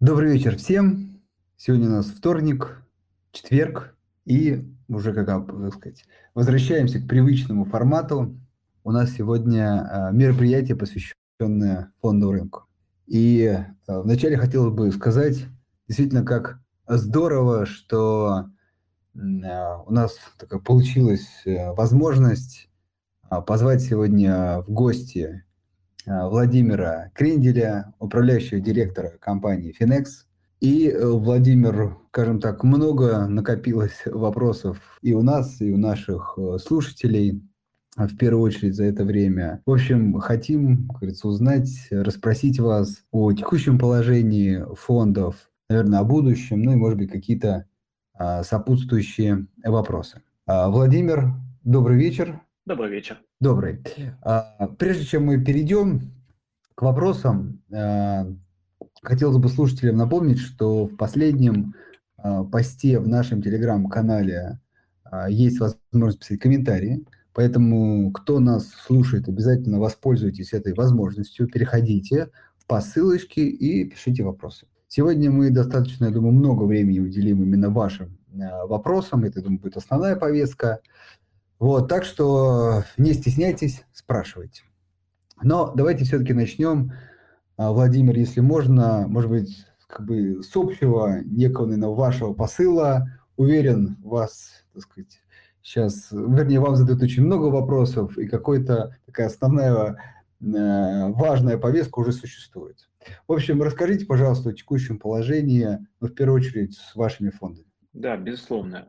Добрый вечер всем. Сегодня у нас вторник, четверг, и уже, как так сказать, возвращаемся к привычному формату. У нас сегодня а, мероприятие, посвященное фондовому рынку. И а, вначале хотелось бы сказать, действительно, как здорово, что а, у нас такая получилась э, возможность позвать сегодня в гости Владимира Кренделя, управляющего директора компании Finex. И, э, Владимир, скажем так, много накопилось вопросов и у нас, и у наших э, слушателей, в первую очередь за это время. В общем, хотим, как говорится, узнать, расспросить вас о текущем положении фондов, наверное, о будущем, ну и, может быть, какие-то а, сопутствующие вопросы. А, Владимир, добрый вечер. Добрый вечер. Добрый. А, прежде чем мы перейдем к вопросам, а, хотелось бы слушателям напомнить, что в последнем а, посте в нашем телеграм-канале есть возможность писать комментарии. Поэтому, кто нас слушает, обязательно воспользуйтесь этой возможностью, переходите по ссылочке и пишите вопросы. Сегодня мы достаточно, я думаю, много времени уделим именно вашим вопросам. Это, думаю, будет основная повестка. Вот, так что не стесняйтесь, спрашивайте. Но давайте все-таки начнем. А, Владимир, если можно, может быть, как бы с общего некого, наверное, вашего посыла. Уверен, вас, так сказать, сейчас, вернее, вам задают очень много вопросов, и какая-то такая основная э, важная повестка уже существует. В общем, расскажите, пожалуйста, о текущем положении, ну, в первую очередь, с вашими фондами. Да, безусловно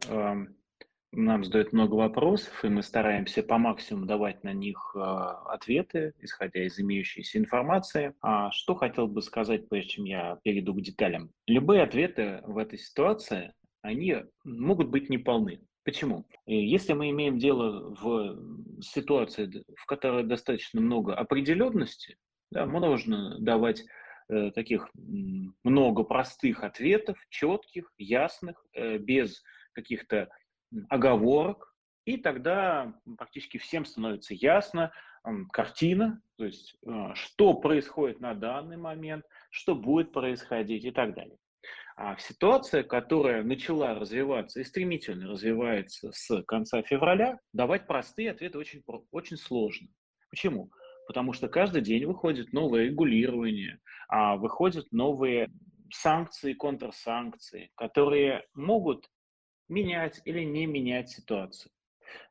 нам задают много вопросов, и мы стараемся по максимуму давать на них э, ответы, исходя из имеющейся информации. А что хотел бы сказать, прежде чем я перейду к деталям? Любые ответы в этой ситуации, они могут быть неполны. Почему? Если мы имеем дело в ситуации, в которой достаточно много определенности, да, можно давать э, таких много простых ответов, четких, ясных, э, без каких-то оговорок, и тогда практически всем становится ясно картина, то есть а, что происходит на данный момент, что будет происходить и так далее. А ситуация, которая начала развиваться и стремительно развивается с конца февраля, давать простые ответы очень, очень сложно. Почему? Потому что каждый день выходит новое регулирование, а выходят новые санкции, контрсанкции, которые могут менять или не менять ситуацию.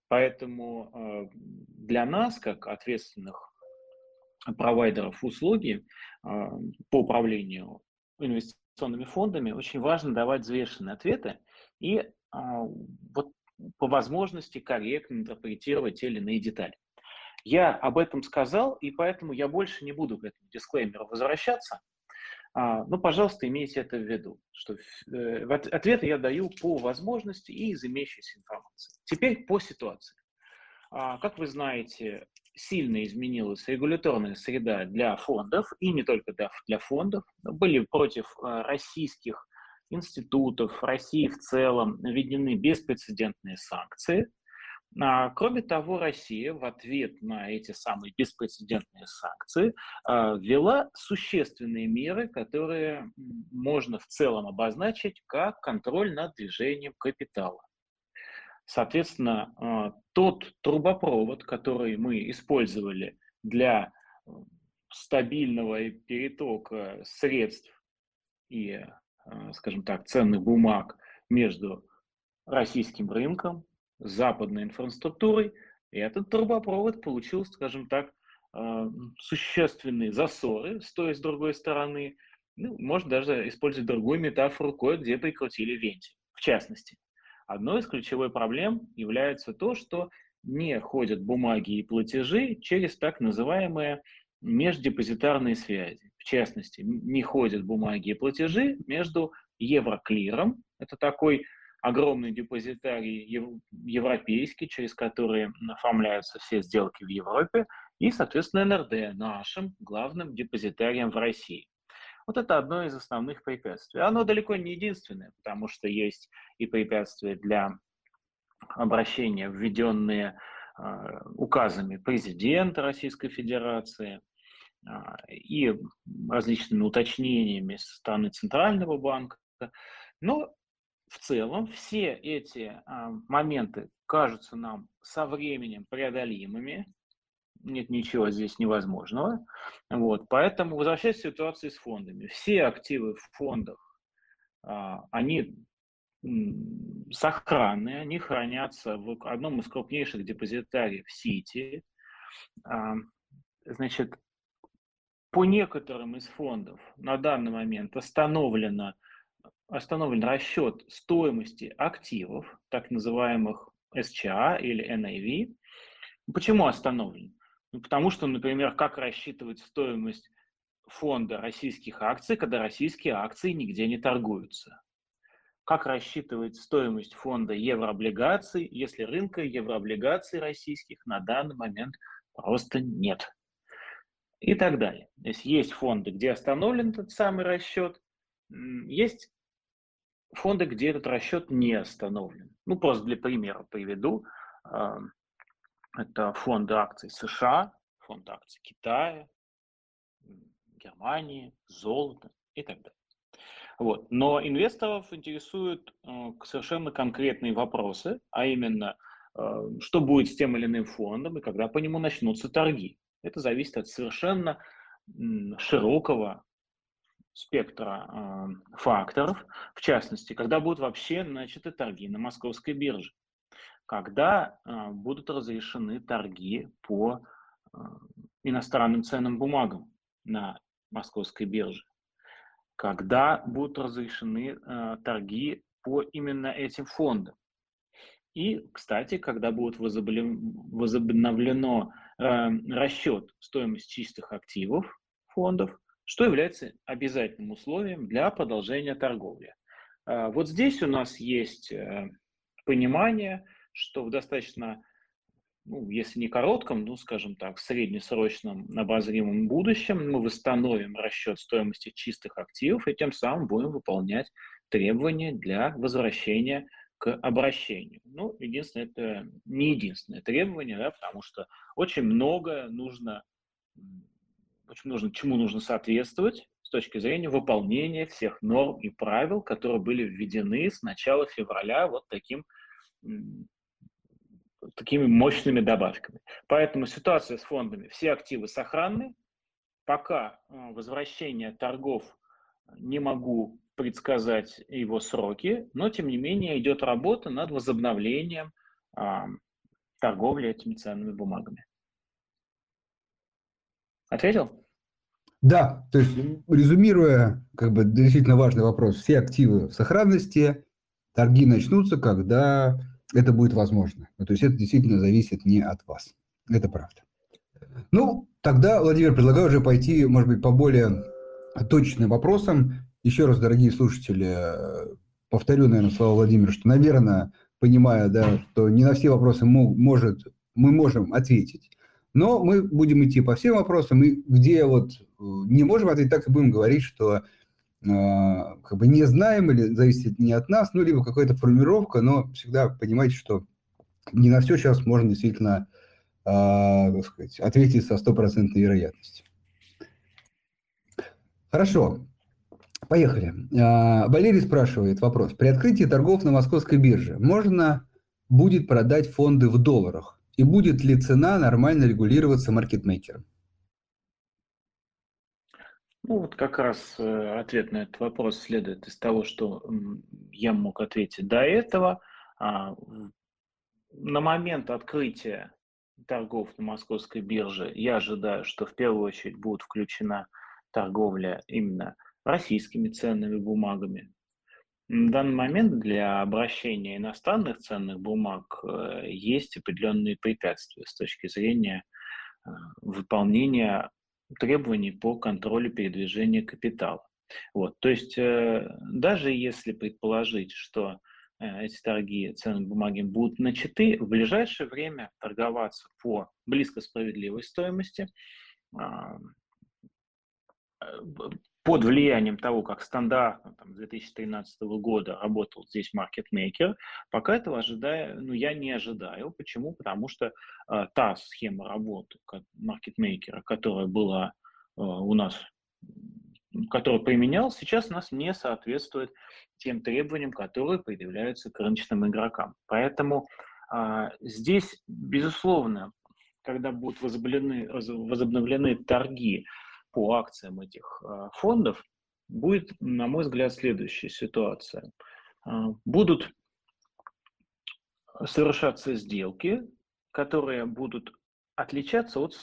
Поэтому э, для нас, как ответственных провайдеров услуги э, по управлению инвестиционными фондами, очень важно давать взвешенные ответы и э, вот по возможности корректно интерпретировать те или иные детали. Я об этом сказал, и поэтому я больше не буду к этому дисклеймеру возвращаться. А, ну, пожалуйста, имейте это в виду, что э, ответы я даю по возможности и из имеющейся информации. Теперь по ситуации. А, как вы знаете, сильно изменилась регуляторная среда для фондов, и не только для, фондов. Были против а, российских институтов, России в целом введены беспрецедентные санкции – кроме того, Россия в ответ на эти самые беспрецедентные санкции а, ввела существенные меры, которые можно в целом обозначить как контроль над движением капитала. Соответственно, а, тот трубопровод, который мы использовали для стабильного перетока средств и, скажем так, ценных бумаг между российским рынком западной инфраструктурой, и этот трубопровод получил, скажем так, а, существенные засоры с той и с другой стороны. Ну, можно даже использовать другую метафору, кое-где прикрутили вентиль. В частности, одной из ключевых проблем является то, что не ходят бумаги и платежи через так называемые междепозитарные связи. В частности, не ходят бумаги и платежи между Евроклиром, это такой огромный депозитарий европейский, через который оформляются все сделки в Европе, и, соответственно, НРД, нашим главным депозитарием в России. Вот это одно из основных препятствий. Оно далеко не единственное, потому что есть и препятствия для обращения, введенные э, указами президента Российской Федерации, и различными уточнениями со стороны Центрального банка. Но в целом все эти моменты кажутся нам со временем преодолимыми, нет ничего здесь невозможного. Вот, поэтому возвращаясь к ситуации с фондами. Все активы в фондах, а, они сохранны, они хранятся в одном из крупнейших депозитариев Сити. А, значит, по некоторым из фондов на данный момент остановлено, остановлен расчет стоимости активов, так называемых SCA или NAV. Почему остановлен? Ну, потому что, например, как рассчитывать стоимость фонда российских акций, когда российские акции нигде не торгуются? Как рассчитывать стоимость фонда еврооблигаций, если рынка еврооблигаций российских на данный момент просто нет? И так далее. То есть есть фонды, где остановлен этот самый расчет, есть фонды, где этот расчет не остановлен. Ну, просто для примера приведу. Это фонды акций США, фонд акций Китая, Германии, золото и так далее. Вот. Но инвесторов интересуют э, совершенно конкретные вопросы, а именно, э, что будет с тем или иным фондом и когда по нему начнутся торги. Это зависит от совершенно широкого спектра э, факторов, в частности, когда будут вообще начаты торги на московской бирже. Когда а, будут разрешены торги по а, иностранным ценным бумагам на московской бирже, когда будут разрешены а, торги по именно этим фондам. И, кстати, когда будет возобновлено расчет стоимости чистых активов фондов, что является обязательным условием для продолжения торговли. Вот здесь у нас есть э, понимание, что в достаточно, ну, если не коротком, ну, скажем так, среднесрочном обозримом будущем мы восстановим расчет стоимости чистых активов и тем самым будем выполнять требования для возвращения к обращению. Ну, единственное, это не единственное требование, да, потому что очень много нужно, очень нужно, чему нужно соответствовать с точки зрения выполнения всех норм и правил, которые были введены с начала февраля вот таким такими мощными добавками. Поэтому ситуация с фондами, все активы сохранны. Пока э, возвращение торгов не могу предсказать его сроки, но тем не менее идет работа над возобновлением торговли этими ценными бумагами. Ответил? Да, то есть резюмируя, как бы действительно важный вопрос, все активы в сохранности, торги начнутся, когда это будет возможно. Ну, то есть это действительно зависит не от вас. Это правда. Ну, тогда, Владимир, предлагаю уже пойти, может быть, по более точным вопросам. Еще раз, дорогие слушатели, повторю, наверное, слова Владимира, что, наверное, понимая, да, что не на все вопросы может, мы можем ответить, но мы будем идти по всем вопросам, и где вот э, не можем ответить, так и будем говорить, что а, как бы не знаем или зависит не от нас, ну, либо какая-то формировка, но всегда понимаете, что не на все сейчас можно действительно, э, так сказать, ответить со стопроцентной вероятностью. Хорошо, поехали. Э, Валерий спрашивает вопрос. При открытии торгов на московской бирже можно будет продать фонды в долларах? И будет ли цена нормально регулироваться маркетмейкером? Ну, вот как раз э, ответ на этот вопрос следует из того, что я мог ответить до этого. А, на момент открытия торгов на московской бирже я ожидаю, что в первую очередь будет включена торговля именно российскими ценными бумагами. На данный момент для обращения иностранных ценных бумаг э, есть определенные препятствия с точки зрения э, выполнения требований по контролю передвижения капитала. Вот, то есть э, даже если предположить, что эти торги ценными бумагами будут начаты, в ближайшее время торговаться по близко справедливой стоимости а, под влиянием того, как стандартно там, 2013 года работал здесь маркетмейкер, пока этого ожидая, ну, я не ожидаю. Почему? Потому что э, та схема работы маркетмейкера, которая была у нас, который применял, сейчас у нас не соответствует тем требованиям, которые предъявляются к рыночным игрокам. Поэтому а, здесь, безусловно, когда будут возобновлены, возобновлены торги по акциям этих а, фондов, будет, на мой взгляд, следующая ситуация. А, будут совершаться сделки, которые будут отличаться от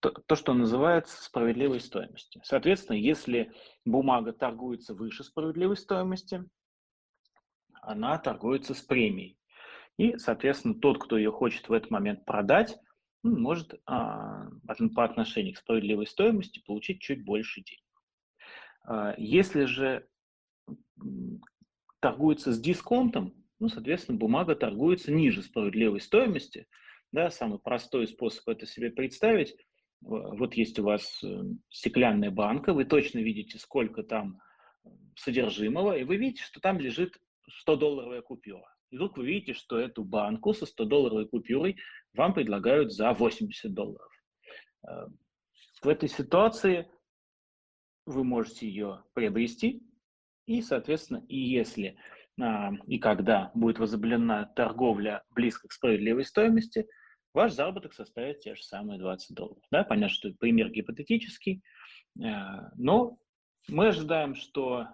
то, что называется справедливой стоимостью. Соответственно, если бумага торгуется выше справедливой стоимости, она торгуется с премией. И, соответственно, тот, кто ее хочет в этот момент продать, может а, по отношению к справедливой стоимости получить чуть больше денег. А, если же торгуется с дисконтом, ну, соответственно, бумага торгуется ниже справедливой стоимости. Да, самый простой способ это себе представить. Вот есть у вас э, стеклянная банка, вы точно видите, сколько там содержимого, и вы видите, что там лежит 100-долларовая купюра. И вдруг вы видите, что эту банку со 100-долларовой купюрой вам предлагают за 80 долларов. Э, в этой ситуации вы можете ее приобрести, и, соответственно, и если а, и когда будет возобновлена торговля близко к справедливой стоимости, ваш заработок составит те же самые 20 долларов. Да, понятно, что пример гипотетический, э, но мы ожидаем, что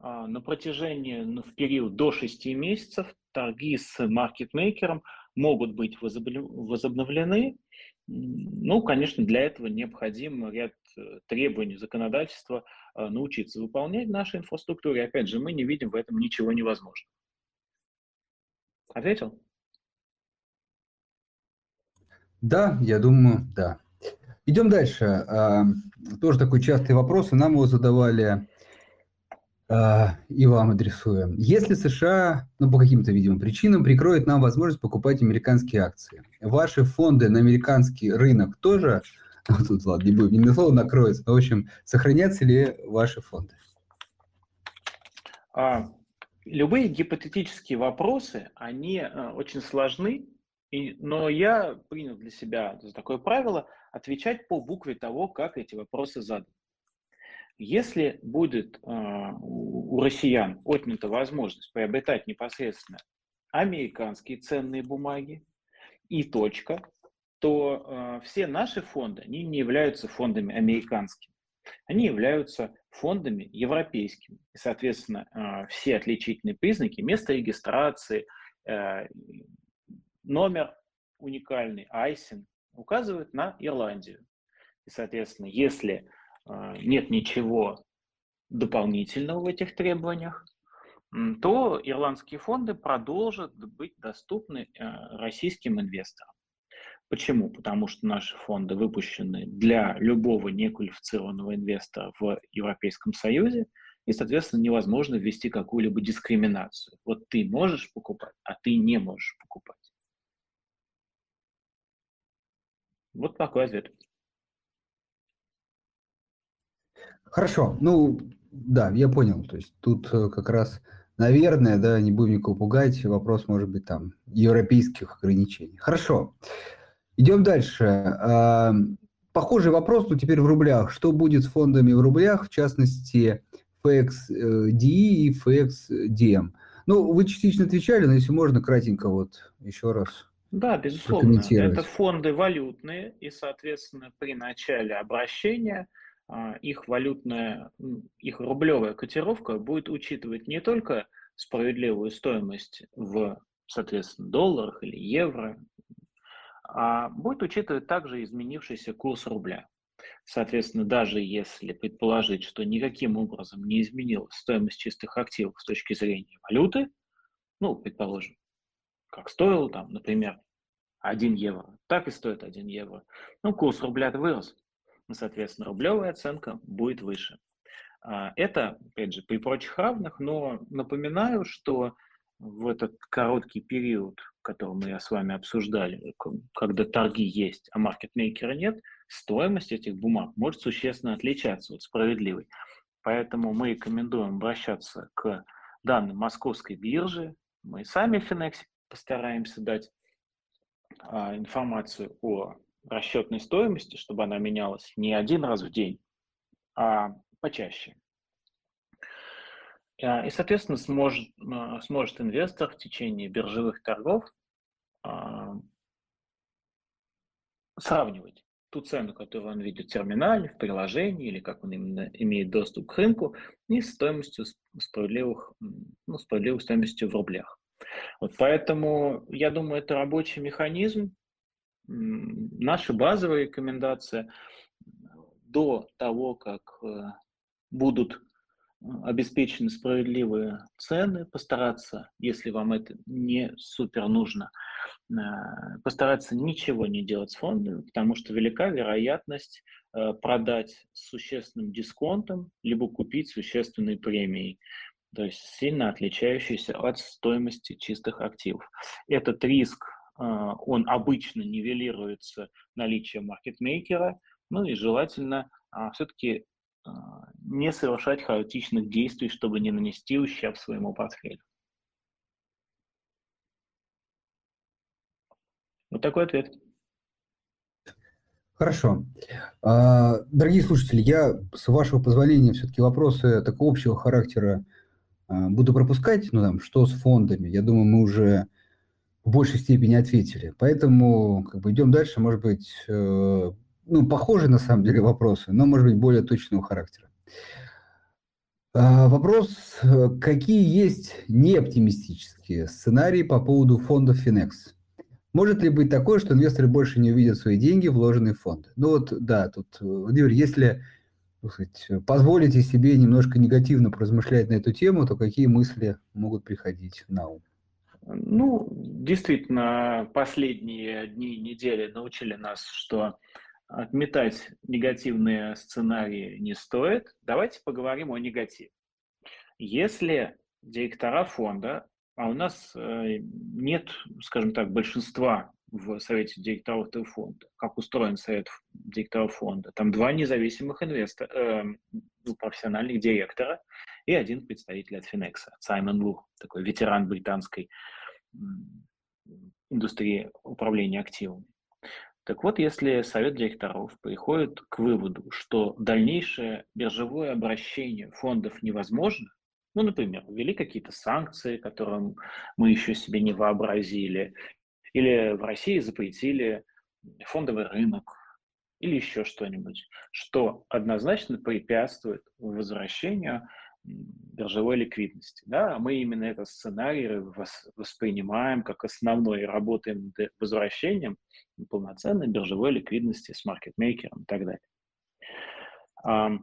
на протяжении, ну, в период до 6 месяцев торги с маркетмейкером могут быть возобновлены. Ну, конечно, для этого необходим ряд э, требований законодательства а, научиться выполнять в нашей инфраструктуре. Опять же, мы не видим в этом ничего невозможного. Ответил? Да, я думаю, да. Идем дальше. А, тоже такой частый вопрос, и нам его задавали а, и вам адресуем. Если США, ну, по каким-то, видимо, причинам, прикроет нам возможность покупать американские акции, ваши фонды на американский рынок тоже, ну, тут, ладно, не будем, не слово накроется, но, в общем, сохранятся ли ваши фонды? А, любые гипотетические вопросы, они а, очень сложны, и, но я принял для себя такое правило отвечать по букве того, как эти вопросы заданы. Если будет э, у россиян отнята возможность приобретать непосредственно американские ценные бумаги и точка, то э, все наши фонды, они не являются фондами американскими. Они являются фондами европейскими. И, соответственно, э, все отличительные признаки, место регистрации, номер уникальный, ISIN, указывают на Ирландию. И, соответственно, если а, нет ничего дополнительного в этих требованиях, то ирландские фонды продолжат быть доступны э, российским инвесторам. Почему? Потому что наши фонды выпущены для любого неквалифицированного инвестора в Европейском Союзе, и, соответственно, невозможно ввести какую-либо дискриминацию. Вот ты можешь покупать, а ты не можешь покупать. Вот такой ответ. Хорошо, ну да, я понял. То есть тут э, как раз, наверное, да, не будем никого пугать, вопрос может быть там европейских ограничений. Хорошо, идем дальше. А, похожий вопрос, но теперь в рублях. Что будет с фондами в рублях, в частности, FXDE и FXDM? Ну, вы частично отвечали, но если можно, кратенько вот еще раз. Да, безусловно. Это фонды валютные, и, соответственно, при начале обращения – их валютная, их рублевая котировка будет учитывать не только справедливую стоимость в, соответственно, долларах или евро, а будет учитывать также изменившийся курс рубля. Соответственно, даже если предположить, что никаким образом не изменилась стоимость чистых активов с точки зрения валюты, ну, предположим, как стоил там, например, 1 евро, так и стоит 1 евро. Ну, курс рубля вырос, соответственно, рублевая оценка будет выше. А, это, опять же, при прочих равных, но напоминаю, что в этот короткий период, который мы с вами обсуждали, когда торги есть, а маркетмейкера нет, стоимость этих бумаг может существенно отличаться от справедливой. Поэтому мы рекомендуем обращаться к данным московской биржи. Мы сами в Финексе постараемся дать а, информацию о расчетной стоимости, чтобы она менялась не один раз в день, а почаще. А, и, соответственно, сможет, а, сможет инвестор в течение биржевых торгов а, сравнивать ту цену, которую он видит в терминале, в приложении, или как он именно имеет доступ к рынку, и стоимостью справедливых, ну, справедливой стоимостью в рублях. Вот поэтому, я думаю, это рабочий механизм. Наша базовая рекомендация до того, как э, будут обеспечены справедливые цены, постараться, если вам это не супер нужно, э, постараться ничего не делать с фондами, потому что велика вероятность э, продать с существенным дисконтом, либо купить существенной премией, то есть сильно отличающейся от стоимости чистых активов. Этот риск, э, он обычно нивелируется наличием маркетмейкера, ну и желательно а, все-таки а, не совершать хаотичных действий, чтобы не нанести ущерб своему портфелю. Вот такой ответ. Хорошо. А, дорогие слушатели, я, с вашего позволения, все-таки вопросы такого общего характера а, буду пропускать. Ну, там, что с фондами? Я думаю, мы уже в большей степени ответили. Поэтому как бы идем дальше. Может быть, э, ну, похожие на самом деле вопросы, но, может быть, более точного характера. А, вопрос, э, какие есть неоптимистические сценарии по поводу фондов Finex? Может ли быть такое, что инвесторы больше не увидят свои деньги, вложенные в фонды? Ну вот, да, тут, Владимир, если позволите себе немножко негативно поразмышлять на эту тему, то какие мысли могут приходить на ум? Ну, действительно, последние дни и недели научили нас, что отметать негативные сценарии не стоит. Давайте поговорим о негативе. Если директора фонда, а у нас э, нет, скажем так, большинства в совете директоров этого фонда, как устроен совет директоров фонда, там два независимых инвестора, э, ну, профессиональных директора и один представитель от Финекса, Саймон Лур, такой ветеран британской индустрии управления активами. Так вот, если совет директоров приходит к выводу, что дальнейшее биржевое обращение фондов невозможно, ну, например, ввели какие-то санкции, которые мы еще себе не вообразили, или в России запретили фондовый рынок, или еще что-нибудь, что однозначно препятствует возвращению биржевой ликвидности. Да? Мы именно этот сценарий воспринимаем как основной и работаем над возвращением полноценной биржевой ликвидности с маркетмейкером и так далее.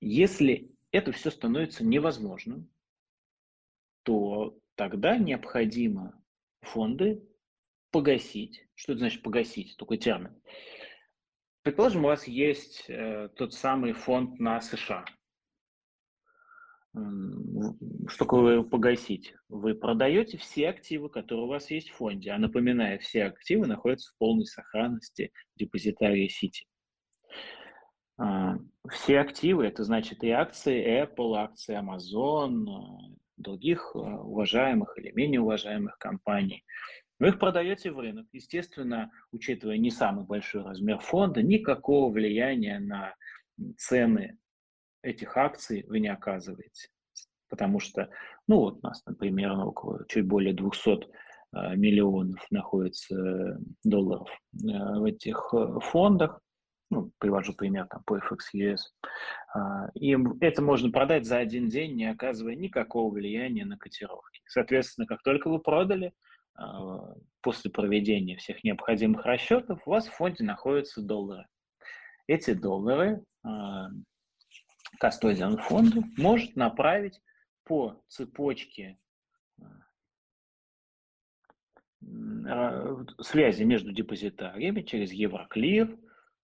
Если это все становится невозможным, то тогда необходимо фонды погасить. Что это значит погасить? Такой термин. Предположим, у вас есть э, тот самый фонд на США – что такое погасить? Вы продаете все активы, которые у вас есть в фонде. А напоминаю, все активы находятся в полной сохранности депозитарии Сити. А, все активы, это значит и акции Apple, акции Amazon, а, других а, уважаемых или менее уважаемых компаний. Вы их продаете в рынок. Естественно, учитывая не самый большой размер фонда, никакого влияния на цены этих акций вы не оказываете. Потому что, ну вот у нас, например, около чуть более 200 а, миллионов находится э, долларов э, в этих э, фондах. Ну, привожу пример там по FXUS. А, и это можно продать за один день, не оказывая никакого влияния на котировки. Соответственно, как только вы продали, после проведения всех необходимых расчетов, у вас в фонде находятся доллары. Эти доллары кастодиан фонду может направить по цепочке а, связи между депозитариями через Евроклир,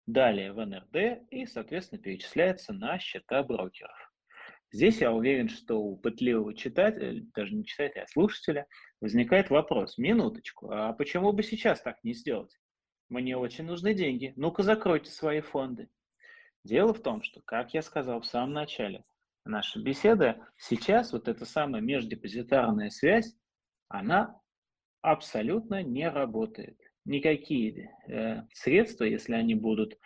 далее в НРД и, соответственно, перечисляется на счета брокеров. Здесь я уверен, что у пытливого читателя, даже не читателя, а слушателя, возникает вопрос, минуточку, а почему бы сейчас так не сделать? Мне очень нужны деньги, ну-ка закройте свои фонды. Дело в том, что, как я сказал в самом начале нашей беседы, сейчас вот эта самая междепозитарная связь, она абсолютно не работает. никакие э, средства, если они будут,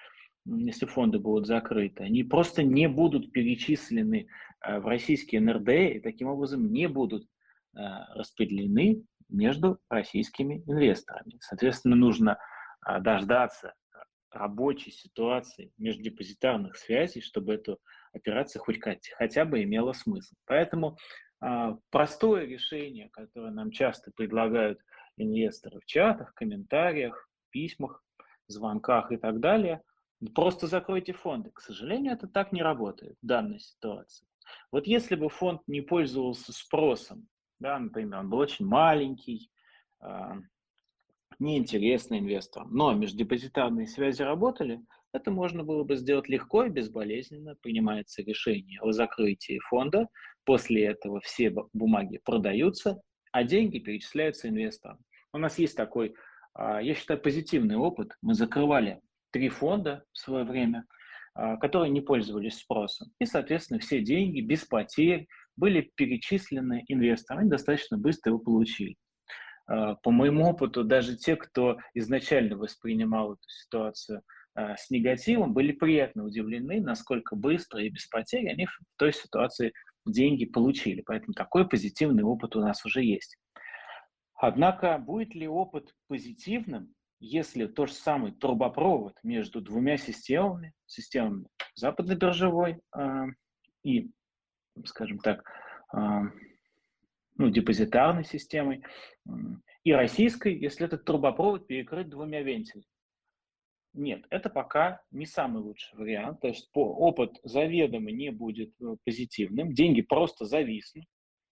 если фонды будут закрыты, они просто не будут перечислены э, в российские НРД и таким образом не будут э, распределены между российскими инвесторами. Соответственно, нужно э, дождаться рабочей ситуации междепозитарных связей, чтобы эту операция хоть хотя бы имела смысл. Поэтому простое решение, которое нам часто предлагают инвесторы в чатах, комментариях, письмах, звонках и так далее. Просто закройте фонды. К сожалению, это так не работает в данной ситуации. Вот если бы фонд не пользовался спросом, да, например, он был очень маленький, э, неинтересный инвесторам, но междепозитарные связи работали, это можно было бы сделать легко и безболезненно. Принимается решение о закрытии фонда. После этого все бумаги продаются, а деньги перечисляются инвесторам. У нас есть такой, а, я считаю, позитивный опыт. Мы закрывали три фонда в свое время, а, которые не пользовались спросом. И, соответственно, все деньги без потерь были перечислены инвесторам. Они достаточно быстро его получили. А, по моему опыту, даже те, кто изначально воспринимал эту ситуацию с негативом, были приятно удивлены, насколько быстро и без потерь они в той ситуации деньги получили. Поэтому такой позитивный опыт у нас уже есть. Однако будет ли опыт позитивным, если тот же самый трубопровод между двумя системами, системами западно-биржевой э, и, скажем так, э, ну, депозитарной системой э, и российской, если этот трубопровод перекрыт двумя вентилями? Нет, это пока не самый лучший вариант. То есть опыт заведомо не будет э, позитивным. Деньги просто зависнут.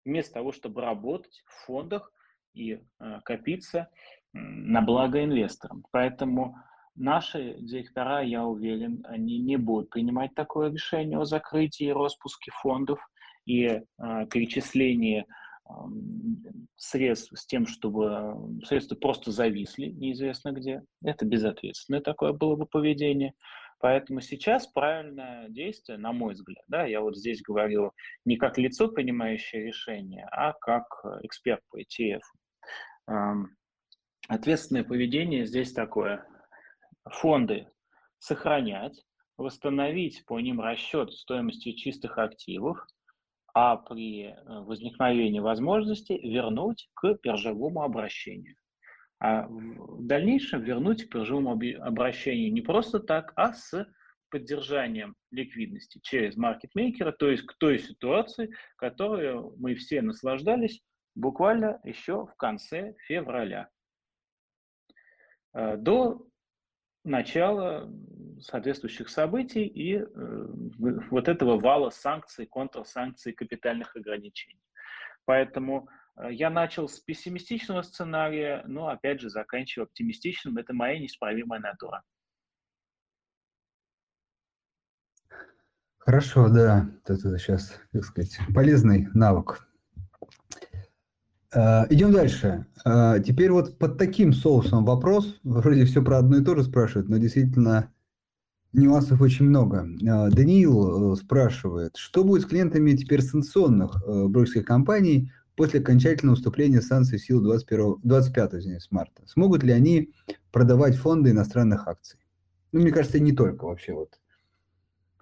Вместо того, чтобы работать в фондах и э, копиться на благо инвесторам. Поэтому наши директора, я уверен, они не будут принимать такое решение о закрытии и распуске фондов и э, перечислении средств с тем, чтобы средства просто зависли неизвестно где. Это безответственное такое было бы поведение. Поэтому сейчас правильное действие, на мой взгляд, да, я вот здесь говорю не как лицо, принимающее решение, а как эксперт по ETF. Ответственное поведение здесь такое. Фонды сохранять, восстановить по ним расчет стоимости чистых активов – а при э, возникновении возможности вернуть к биржевому обращению. А в дальнейшем вернуть к биржевому обращению не просто так, а с поддержанием ликвидности через маркетмейкера, то есть к той ситуации, которую мы все наслаждались буквально еще в конце февраля. Э, до начала соответствующих событий и э, вот этого вала санкций, контрсанкций, капитальных ограничений. Поэтому э, я начал с пессимистичного сценария, но опять же заканчиваю оптимистичным. Это моя неисправимая натура. Хорошо, да, это сейчас, так сказать, полезный навык. Э, идем дальше. Э, теперь вот под таким соусом вопрос. Вроде все про одно и то же спрашивают, но действительно нюансов очень много. Э, Даниил спрашивает, что будет с клиентами теперь санкционных брокерских компаний после окончательного уступления санкций в силу 21, 25 извиняюсь, марта? Смогут ли они продавать фонды иностранных акций? Ну, мне кажется, не только вообще вот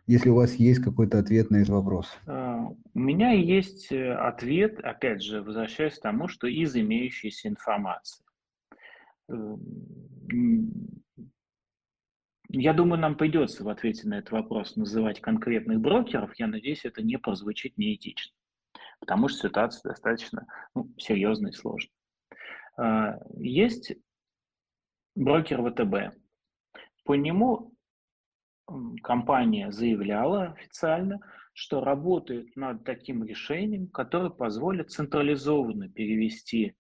если у вас есть какой-то ответ на этот вопрос. А, у меня есть э, ответ, опять же, возвращаясь к тому, что из имеющейся информации. Я думаю, нам придется в ответе на этот вопрос называть конкретных брокеров. Я надеюсь, это не прозвучит неэтично, потому что ситуация достаточно ну, серьезная и сложная. А, есть брокер ВТБ. По нему компания заявляла официально, что работает над таким решением, которое позволит централизованно перевести э,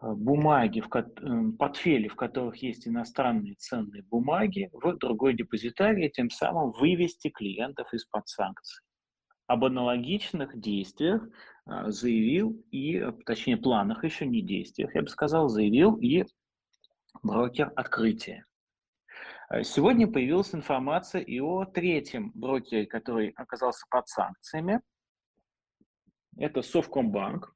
бумаги, в портфели, в которых есть иностранные ценные бумаги, в другой депозитарий, тем самым вывести клиентов из-под санкций. Об аналогичных действиях э, заявил и, точнее, планах еще не действиях, я бы сказал, заявил и брокер открытия. Э, сегодня появилась информация и о третьем брокере, который оказался под санкциями. Это Совкомбанк.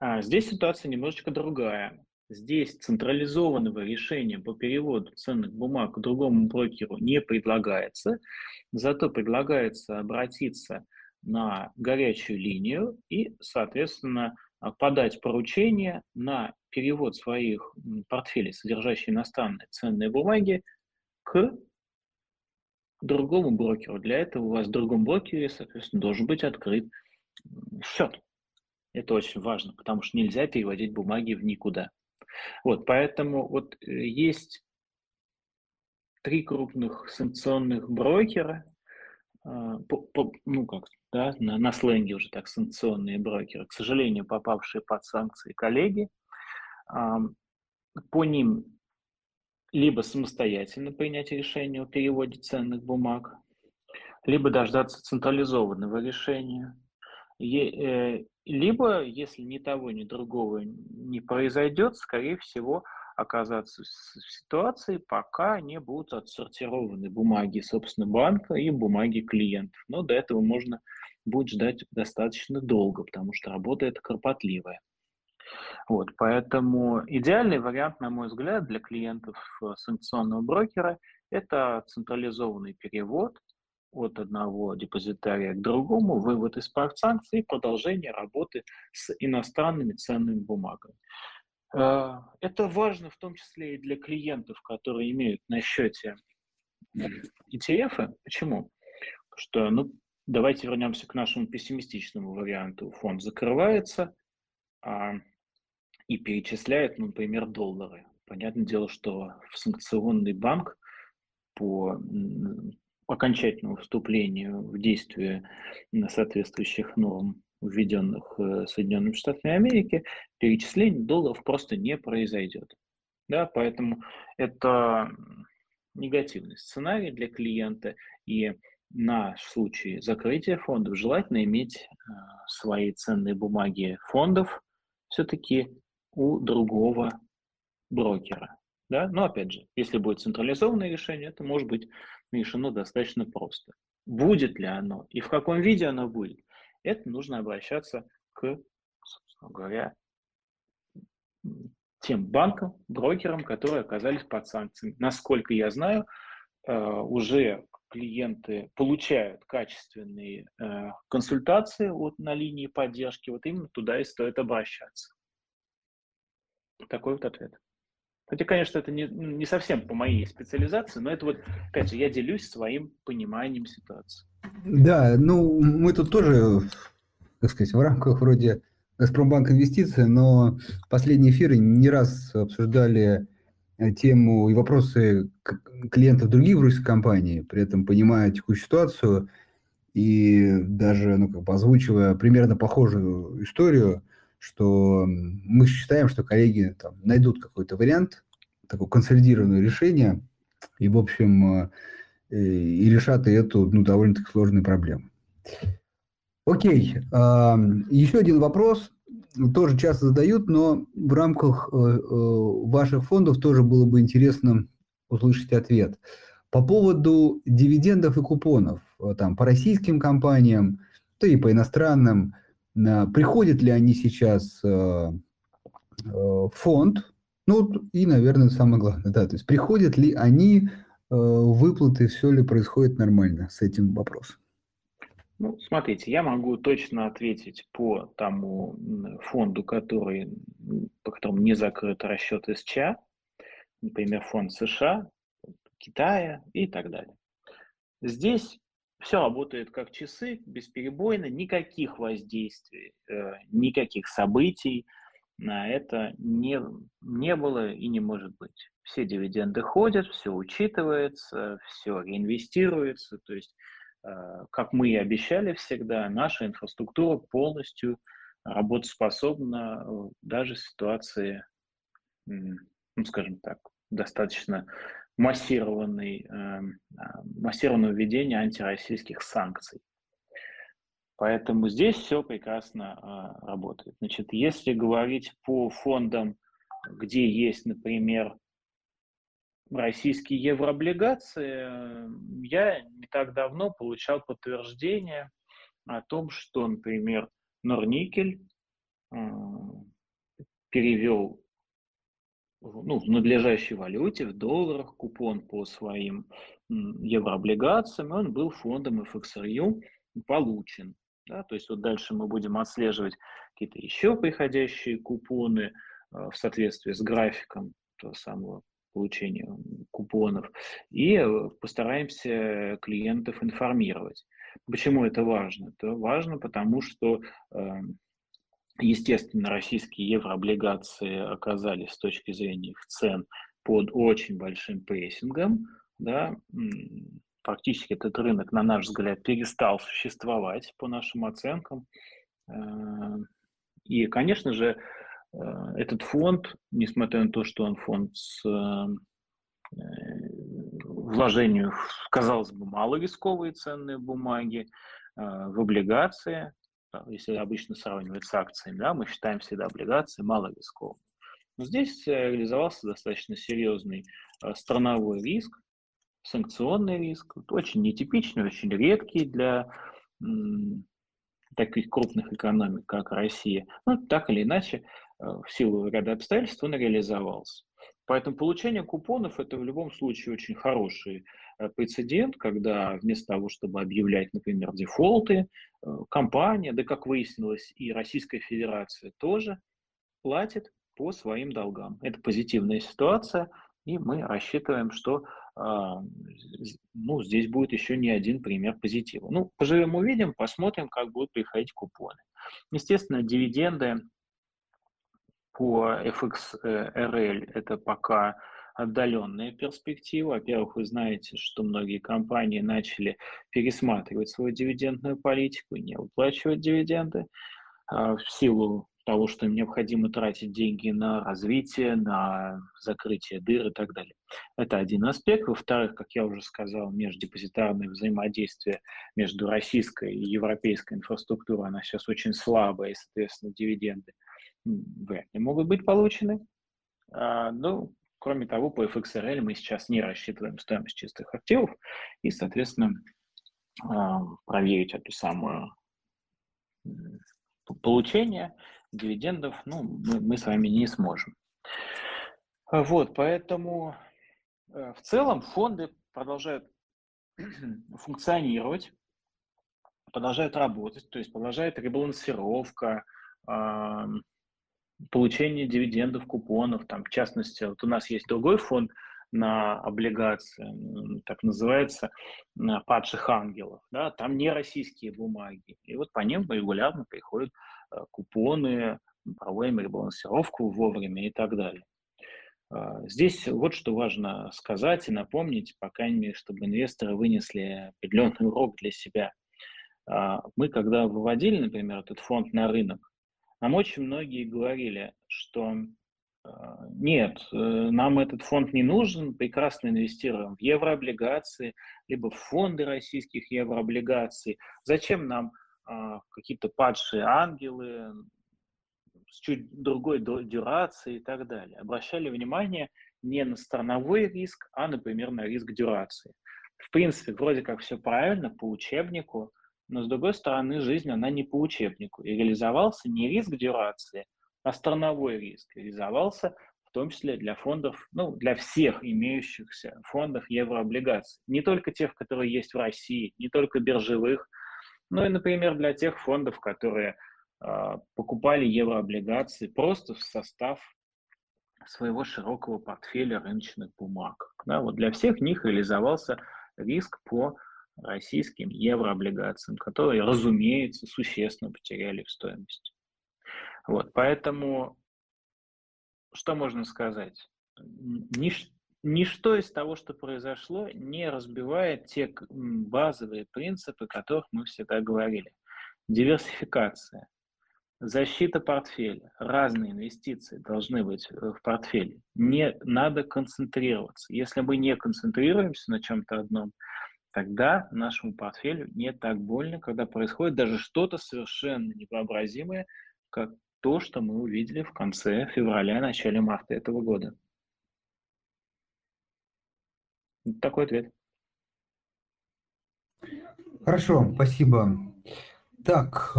А, здесь ситуация немножечко другая. здесь централизованного решения по переводу ценных бумаг другому брокеру не предлагается, зато предлагается обратиться на горячую линию и, соответственно, подать поручение на перевод своих портфелей, содержащих иностранные ценные бумаги, к другому брокеру. Для этого у вас в другом брокере, соответственно, должен быть открыт счет. Это очень важно, потому что нельзя переводить бумаги в никуда. Вот, поэтому вот э, есть три крупных санкционных брокера, а, по, по, ну как, да, на, на сленге уже так, санкционные брокеры, к сожалению, попавшие под санкции коллеги. По ним либо самостоятельно принять решение о переводе ценных бумаг, либо дождаться централизованного решения, э, либо, если ни того, ни другого не произойдет, скорее всего, оказаться в ситуации, пока не будут отсортированы бумаги, собственно, банка и бумаги клиентов. Но до этого можно будет ждать достаточно долго, потому что работа эта кропотливая. Вот, поэтому идеальный вариант, на мой взгляд, для клиентов э, санкционного брокера – это централизованный перевод от одного депозитария к другому, вывод из прав санкций и продолжение работы с иностранными ценными бумагами. Э, это важно в том числе и для клиентов, которые имеют на счете ETF. Почему? Потому что, ну, давайте вернемся к нашему пессимистичному варианту. Фонд закрывается а, и перечисляет, ну, например, доллары. Понятное дело, что в санкционный банк по окончательному вступлению в действие соответствующих норм введенных э, Соединенными Штатами Америки, перечисление долларов просто не произойдет. Да, поэтому это негативный сценарий для клиента, и на случай закрытия фондов желательно иметь э, свои ценные бумаги фондов все-таки у другого брокера. Да? Но опять же, если будет централизованное решение, это может быть решено достаточно просто. Будет ли оно и в каком виде оно будет, это нужно обращаться к, собственно говоря, тем банкам, брокерам, которые оказались под санкциями. Насколько я знаю, э, уже клиенты получают качественные э, консультации вот на линии поддержки, вот именно туда и стоит обращаться. Такой вот ответ. Хотя, конечно, это не, не совсем по моей специализации, но это вот, опять же, я делюсь своим пониманием ситуации. Да, ну, мы тут тоже, так сказать, в рамках вроде Газпромбанк инвестиции, но последние эфиры не раз обсуждали э, тему и вопросы клиентов других русских компаний, при этом понимая текущую ситуацию и даже, ну, как бы озвучивая примерно похожую историю, что мы считаем, что коллеги там найдут какой-то вариант, такое консолидированное решение, и, в общем, э, и решат эту ну, довольно-таки сложную проблему. Окей, еще один вопрос, тоже часто задают, но в рамках э, э, ваших фондов тоже было бы интересно услышать ответ. По поводу дивидендов и купонов, там, по российским компаниям, то и по иностранным, приходят ли они сейчас в фонд, ну и, наверное, самое главное, да, то есть приходят ли они Э, выплаты, все ли происходит нормально с этим вопросом? Ну, смотрите, я могу точно ответить по тому фонду, который, по которому не закрыт расчет СЧА, например, фонд США, Китая и так далее. Здесь все работает как часы, бесперебойно, никаких воздействий, э, никаких событий на это не, не было и не может быть все дивиденды ходят, все учитывается, все реинвестируется. То есть, э, как мы и обещали всегда, наша инфраструктура полностью работоспособна даже в ситуации, ну, скажем так, достаточно массированной, эм, а, массированного введения антироссийских санкций. Поэтому здесь все прекрасно а, работает. Значит, если говорить по фондам, где есть, например, российские еврооблигации, я не так давно получал подтверждение о том, что, например, Норникель перевел ну, в надлежащей валюте, в долларах, купон по своим еврооблигациям, он был фондом FXRU получен. Да? То есть вот дальше мы будем отслеживать какие-то еще приходящие купоны э, в соответствии с графиком того самого получения купонов и э, постараемся клиентов информировать. Почему это важно? Это важно, потому что эм, Естественно, российские еврооблигации оказались с точки зрения их цен под очень большим прессингом. Да? Практически этот рынок, на наш взгляд, перестал существовать по нашим оценкам. Э, и, конечно же, э, этот фонд, несмотря на то, что он фонд с э, вложению в, казалось бы, малорисковые ценные бумаги, в облигации, если обычно сравнивать с акциями, да, мы считаем всегда облигации мало рискованными. Но здесь э, реализовался достаточно серьезный э, страновой риск, санкционный риск, очень нетипичный, очень редкий для таких крупных экономик, как Россия. Но так или иначе, э, в силу ряда обстоятельств он реализовался. Поэтому получение купонов – это в любом случае очень хороший прецедент, когда вместо того, чтобы объявлять, например, дефолты, э, компания, да как выяснилось, и Российская Федерация тоже платит по своим долгам. Это позитивная ситуация, и мы рассчитываем, что а, ну, здесь будет еще не один пример позитива. Ну, поживем, увидим, посмотрим, как будут приходить купоны. Естественно, дивиденды по FXRL это пока отдаленная перспектива. Во-первых, вы знаете, что многие компании начали пересматривать свою дивидендную политику и не выплачивать дивиденды а, в силу того, что им необходимо тратить деньги на развитие, на закрытие дыр и так далее. Это один аспект. Во-вторых, как я уже сказал, междепозитарное взаимодействие между российской и европейской инфраструктурой, она сейчас очень слабая, и, соответственно, дивиденды вряд ли могут быть получены. А, ну, Кроме того, по FXRL мы сейчас не рассчитываем стоимость чистых активов и, соответственно, а, проверить эту самую получение дивидендов ну, мы, мы с вами не сможем. Вот, поэтому э, в целом фонды продолжают функционировать, продолжают работать, то есть продолжает ребалансировка, получение дивидендов, купонов, там, в частности, вот у нас есть другой фонд на облигации, так называется, падших ангелов, да, там не российские бумаги, и вот по ним регулярно приходят э, купоны, проводим ребалансировку вовремя и так далее. А, здесь вот что важно сказать и напомнить, по крайней мере, чтобы инвесторы вынесли определенный урок для себя. А, мы, когда выводили, например, этот фонд на рынок, нам очень многие говорили, что э, нет, э, нам этот фонд не нужен, прекрасно инвестируем в еврооблигации, либо в фонды российских еврооблигаций. Зачем нам а, какие-то падшие ангелы с чуть другой дюрацией и так далее? Обращали внимание не на страновой риск, а, например, на риск дюрации. В принципе, вроде как все правильно по учебнику, но с другой стороны, жизнь, она не по учебнику. И реализовался не риск дюрации, а страновой риск. Реализовался в том числе для фондов, ну, для всех имеющихся фондов еврооблигаций. Не только тех, которые есть в России, не только биржевых, но и, например, для тех фондов, которые э, покупали еврооблигации просто в состав своего широкого портфеля рыночных бумаг. Да, вот для всех них реализовался риск по российским еврооблигациям, которые, разумеется, существенно потеряли в стоимости. Вот, поэтому что можно сказать? Нич, ничто из того, что произошло, не разбивает те базовые принципы, о которых мы всегда говорили. Диверсификация, защита портфеля, разные инвестиции должны быть в портфеле. Не надо концентрироваться. Если мы не концентрируемся на чем-то одном, тогда нашему портфелю не так больно, когда происходит даже что-то совершенно невообразимое, как то, что мы увидели в конце февраля, начале марта этого года. Вот такой ответ. Хорошо, спасибо. Так, э,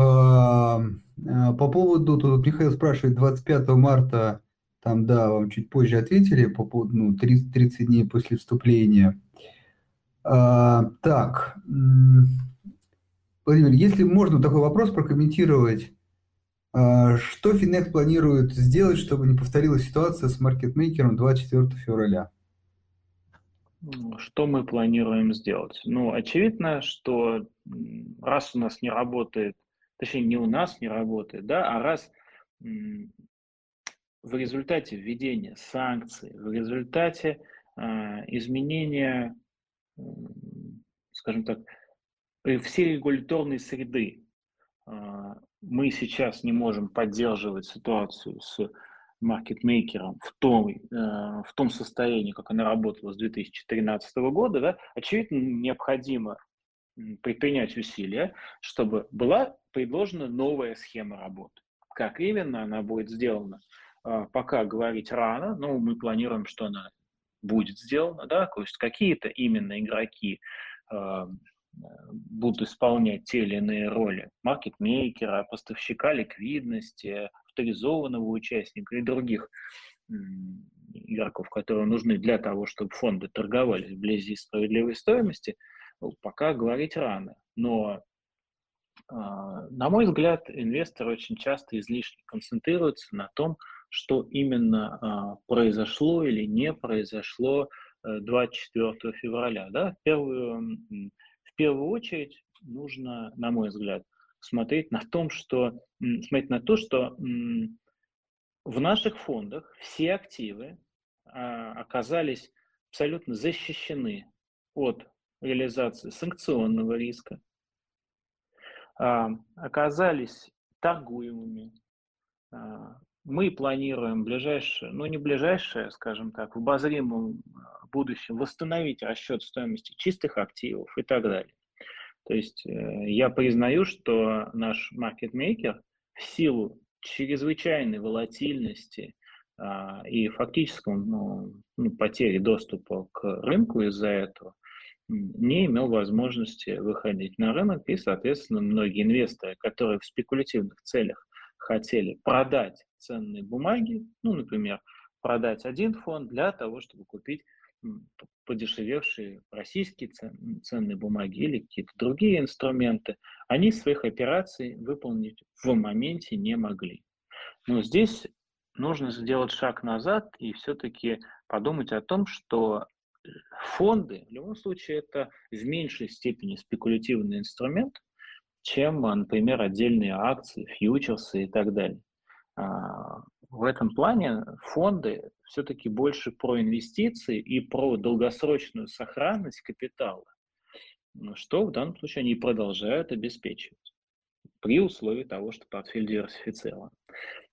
по поводу, тут Михаил спрашивает, 25 марта Там, да, вам чуть позже ответили по поводу ну, 30, 30 дней после вступления. А, так, Владимир, если можно такой вопрос прокомментировать, а, что Финек планирует сделать, чтобы не повторилась ситуация с маркетмейкером 24 февраля? Что мы планируем сделать? Ну, очевидно, что раз у нас не работает, точнее, не у нас не работает, да, а раз в результате введения санкций, в результате э, изменения, скажем так, всей регуляторной среды э, мы сейчас не можем поддерживать ситуацию с маркетмейкером в том, э, в том состоянии, как она работала с 2013 года, да, очевидно, необходимо предпринять усилия, чтобы была предложена новая схема работы. Как именно она будет сделана, а, пока говорить рано, но мы планируем, что она будет сделана, да, то есть какие-то именно игроки а, будут исполнять те или иные роли маркетмейкера, поставщика ликвидности, авторизованного участника и других игроков, которые нужны для того, чтобы фонды торговались вблизи справедливой стоимости, пока говорить рано. Но, а, на мой взгляд, инвесторы очень часто излишне концентрируются на том, что именно а, произошло или не произошло 24 э, февраля. Да? В, первую, в первую очередь нужно, на мой взгляд, смотреть на том, что смотреть на то, что в наших фондах все активы а, оказались абсолютно защищены от реализации санкционного риска, а, оказались торгуемыми, мы планируем ближайшее, ну не ближайшее, скажем так, в обозримом а, будущем восстановить расчет стоимости чистых активов и так далее. То есть э, я признаю, что наш маркетмейкер в силу чрезвычайной волатильности а, и фактическом ну, ну, потери доступа к рынку из-за этого не имел возможности выходить на рынок, и, соответственно, многие инвесторы, которые в спекулятивных целях хотели продать ценные бумаги, ну, например, продать один фонд для того, чтобы купить подешевевшие российские ценные бумаги или какие-то другие инструменты, они своих операций выполнить в моменте не могли. Но здесь нужно сделать шаг назад и все-таки подумать о том, что фонды в любом случае это в меньшей степени спекулятивный инструмент, чем, например, отдельные акции, фьючерсы и так далее. А, в этом плане фонды все-таки больше про инвестиции и про долгосрочную сохранность капитала, что в данном случае они продолжают обеспечивать при условии того, что портфель диверсифицирован.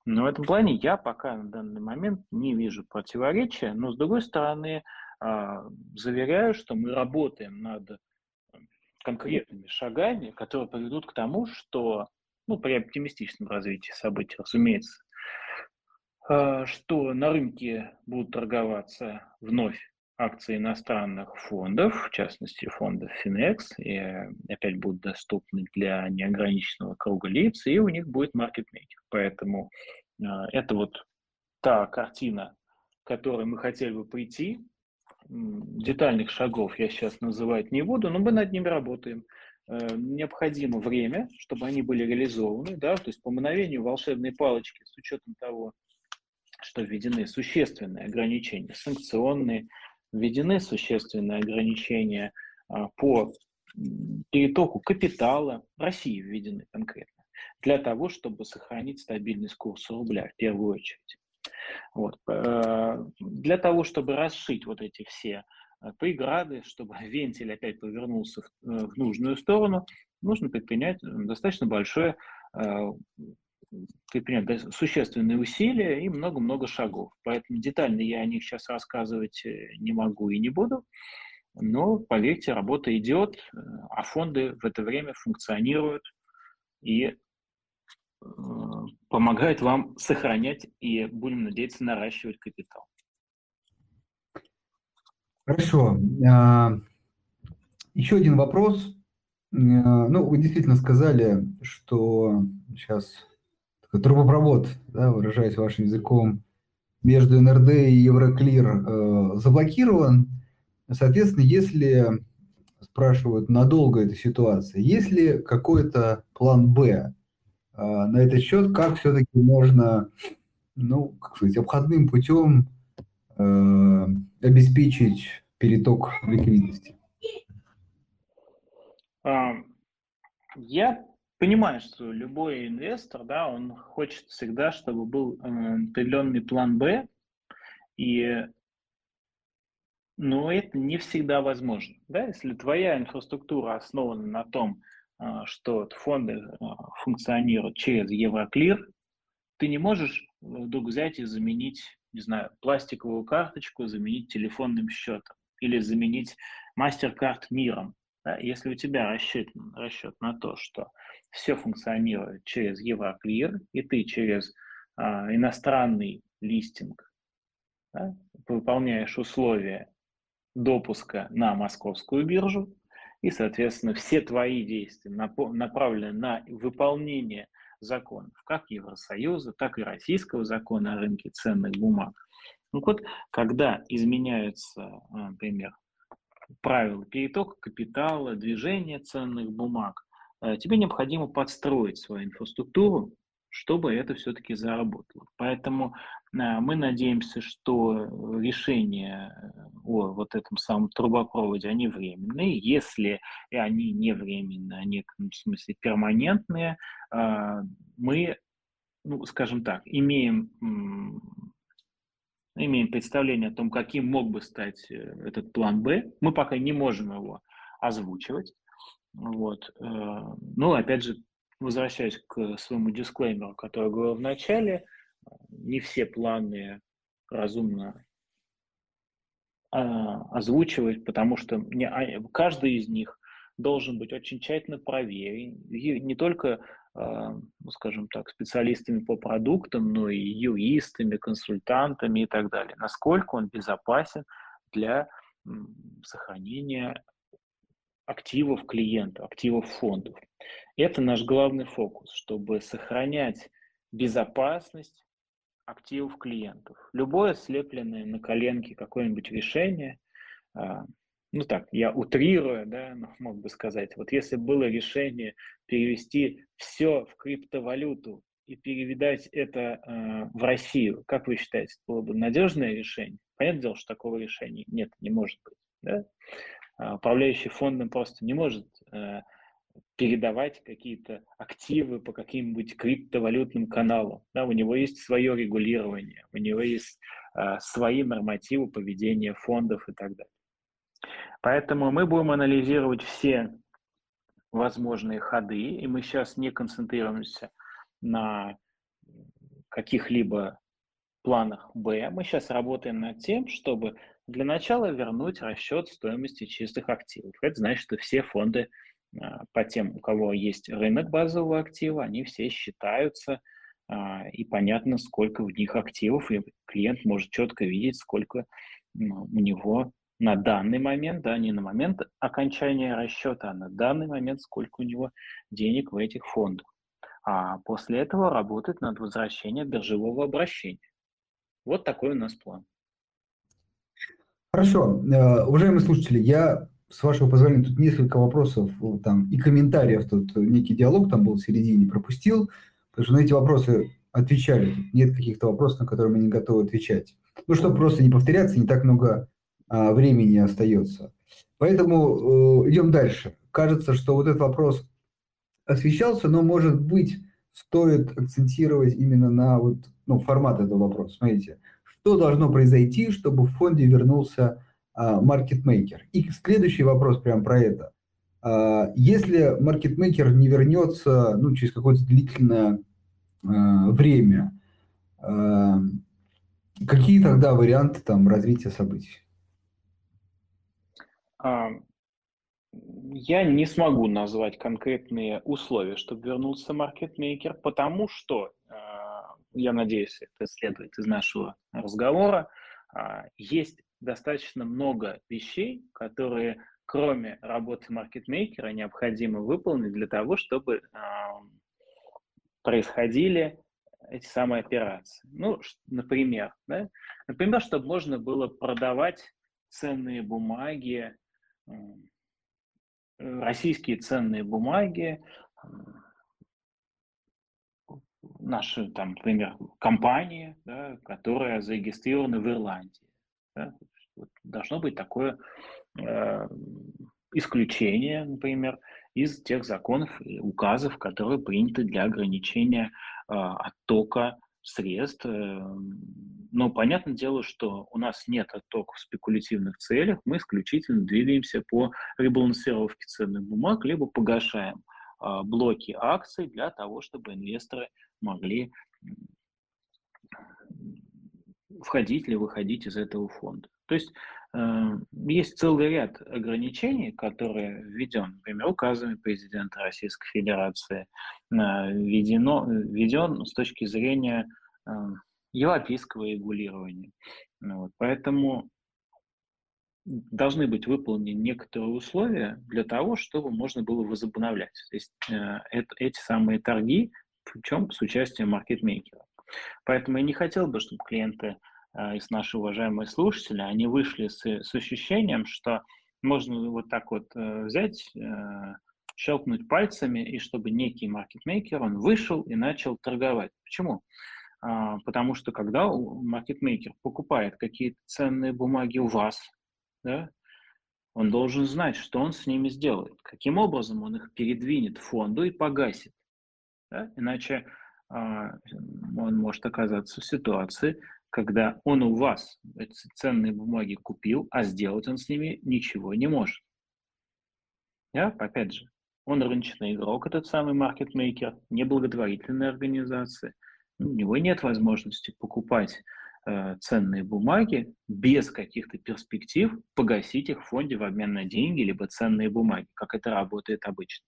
Но в этом плане я пока на данный момент не вижу противоречия, но с другой стороны а, заверяю, что мы работаем над конкретными шагами, которые приведут к тому, что, ну, при оптимистичном развитии событий, разумеется, а, что на рынке будут торговаться вновь акции иностранных фондов, в частности фондов Finex, и опять будут доступны для неограниченного круга лиц, и у них будет маркетмейкер. Поэтому э, это вот та картина, к которой мы хотели бы прийти. Детальных шагов я сейчас называть не буду, но мы над ними работаем. Э, необходимо время, чтобы они были реализованы, да, то есть по мгновению волшебной палочки с учетом того, что введены существенные ограничения, санкционные, введены существенные ограничения а, по перетоку капитала, России введены конкретно, для того, чтобы сохранить стабильность курса рубля в первую очередь. Вот. Э, для того, чтобы расшить вот эти все э, преграды, чтобы вентиль опять повернулся в, э, в нужную сторону, нужно предпринять достаточно большое предпринять существенные усилия и много-много шагов. Поэтому детально я о них сейчас рассказывать не могу и не буду. Но, поверьте, работа идет, а фонды в это время функционируют и помогают вам сохранять и, будем надеяться, наращивать капитал. Хорошо. А, еще один вопрос. Ну, вы действительно сказали, что сейчас трубопровод, да, выражаясь вашим языком, между НРД и Евроклир э, заблокирован. Соответственно, если спрашивают, надолго эта ситуация, есть ли какой-то план «Б» на этот счет, как все-таки можно, ну, как сказать, обходным путем э, обеспечить переток ликвидности? Я понимаю, что любой инвестор, да, он хочет всегда, чтобы был э, определенный план Б, и но это не всегда возможно. Да? Если твоя инфраструктура основана на том, что фонды э, функционируют через Евроклир, ты не можешь вдруг взять и заменить, не знаю, пластиковую карточку, заменить телефонным счетом или заменить MasterCard миром. Да? Если у тебя расчет, расчет на то, что все функционирует через Евроклир, и ты через а, иностранный листинг да, выполняешь условия допуска на московскую биржу, и, соответственно, все твои действия направлены на выполнение законов, как Евросоюза, так и российского закона о рынке ценных бумаг. Ну вот, когда изменяются, например, правила перетока капитала, движения ценных бумаг, Э, тебе необходимо подстроить свою инфраструктуру, чтобы это все-таки заработало. Поэтому э, мы надеемся, что решения э, о вот этом самом трубопроводе, они временные. Если они не временные, они в смысле перманентные, мы, ну, скажем так, имеем имеем представление о том, каким мог бы стать этот план Б. Мы пока не можем его озвучивать. Вот. Э, ну, опять же, возвращаясь к своему дисклеймеру, который говорил в начале, не все планы разумно а, озвучивать, потому что а, каждый из них должен быть очень тщательно проверен, и не только, а, ну, скажем так, специалистами по продуктам, но и юристами, консультантами и так далее, насколько он безопасен для сохранения активов клиента, активов фондов. Это наш главный фокус, чтобы сохранять безопасность активов клиентов. Любое слепленное на коленке какое-нибудь решение, а, ну так, я утрирую, да, мог бы сказать, вот если было решение перевести все в криптовалюту и перевидать это э, в Россию, как вы считаете, это было бы надежное решение? Понятное дело, что такого решения нет, не может быть. Да? А, управляющий фондом просто не может передавать какие-то активы по каким-нибудь криптовалютным каналам. Да, у него есть свое регулирование, у него есть э, свои нормативы поведения фондов и так далее. Поэтому мы будем анализировать все возможные ходы, и мы сейчас не концентрируемся на каких-либо планах Б. Мы сейчас работаем над тем, чтобы для начала вернуть расчет стоимости чистых активов. Это значит, что все фонды по тем, у кого есть рынок базового актива, они все считаются, а, и понятно, сколько в них активов, и клиент может четко видеть, сколько ну, у него на данный момент, да, не на момент окончания расчета, а на данный момент, сколько у него денег в этих фондах. А после этого работать над возвращением биржевого обращения. Вот такой у нас план. Хорошо. Э, уважаемые слушатели, я, с вашего позволения, тут несколько вопросов там, и комментариев, тут некий диалог там был в середине, пропустил, потому что на эти вопросы отвечали. Нет каких-то вопросов, на которые мы не готовы отвечать. Ну, чтобы просто не повторяться, не так много а, времени остается. Поэтому э, идем дальше. Кажется, что вот этот вопрос освещался, но, может быть, стоит акцентировать именно на вот, ну, формат этого вопроса. Смотрите, что должно произойти, чтобы в фонде вернулся маркетмейкер. И следующий вопрос прямо про это. А, если маркетмейкер не вернется ну, через какое-то длительное а, время, а, какие тогда варианты там, развития событий? Я не смогу назвать конкретные условия, чтобы вернулся маркетмейкер, потому что я надеюсь, это следует из нашего разговора, а, есть достаточно много вещей, которые кроме работы маркетмейкера необходимо выполнить для того, чтобы происходили эти самые операции. Ну, например, да? например, чтобы можно было продавать ценные бумаги, российские ценные бумаги, наши, там, например, компании, да, которая зарегистрирована в Ирландии. Да? Вот должно быть такое э, исключение, например, из тех законов и указов, которые приняты для ограничения э, оттока средств. Э, но понятное дело, что у нас нет оттока в спекулятивных целях, мы исключительно двигаемся по ребалансировке ценных бумаг, либо погашаем э, блоки акций для того, чтобы инвесторы могли входить или выходить из этого фонда. То есть э, есть целый ряд ограничений, которые введен, например, указами президента Российской Федерации, э, введено, введен с точки зрения э, европейского регулирования. Ну вот, поэтому должны быть выполнены некоторые условия для того, чтобы можно было возобновлять. То есть э, эти самые торги причем с участием маркетмейкера. Поэтому я не хотел бы, чтобы клиенты из наши уважаемые слушатели, они вышли с, с ощущением, что можно вот так вот э, взять, э, щелкнуть пальцами, и чтобы некий маркетмейкер, он вышел и начал торговать. Почему? А, потому что когда маркетмейкер покупает какие-то ценные бумаги у вас, да, он должен знать, что он с ними сделает, каким образом он их передвинет в фонду и погасит. Да? Иначе а, он может оказаться в ситуации, когда он у вас эти ценные бумаги купил, а сделать он с ними ничего не может. Да? Опять же, он рыночный игрок, этот самый маркетмейкер, неблаготворительная организация. У него нет возможности покупать э, ценные бумаги без каких-то перспектив, погасить их в фонде в обмен на деньги, либо ценные бумаги, как это работает обычно.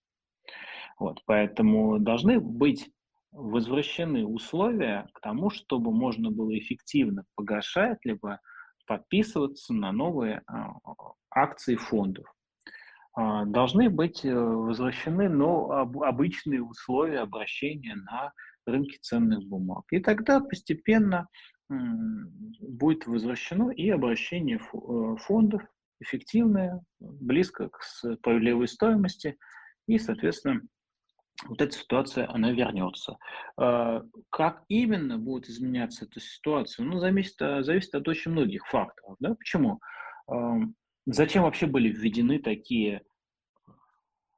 Вот, поэтому должны быть возвращены условия к тому, чтобы можно было эффективно погашать, либо подписываться на новые а, акции фондов. А, должны быть э, возвращены но обычные условия обращения на рынке ценных бумаг. И тогда постепенно будет возвращено и обращение э, фондов эффективное, близко к справедливой стоимости, и, соответственно, вот эта ситуация, она вернется. А, как именно будет изменяться эта ситуация? Ну, зависит, зависит от очень многих факторов. Да? Почему? Зачем вообще были введены такие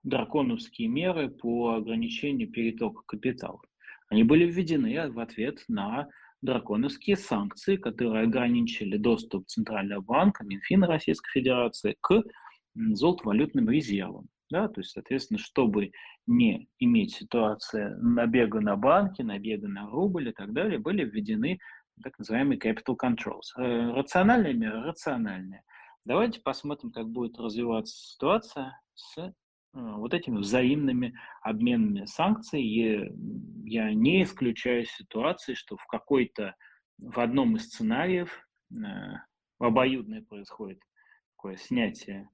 драконовские меры по ограничению перетока капитала? Они были введены в ответ на драконовские санкции, которые ограничили доступ Центрального банка, Минфина Российской Федерации к золотовалютным резервам. Да? То есть, соответственно, чтобы не иметь ситуации набега на банки, набега на рубль и так далее, были введены так называемые capital controls. Э, рациональные меры, рациональные. Давайте посмотрим, как будет развиваться ситуация с э, вот этими взаимными обменными санкциями. Я не исключаю ситуации, что в какой-то, в одном из сценариев э, обоюдное происходит такое снятие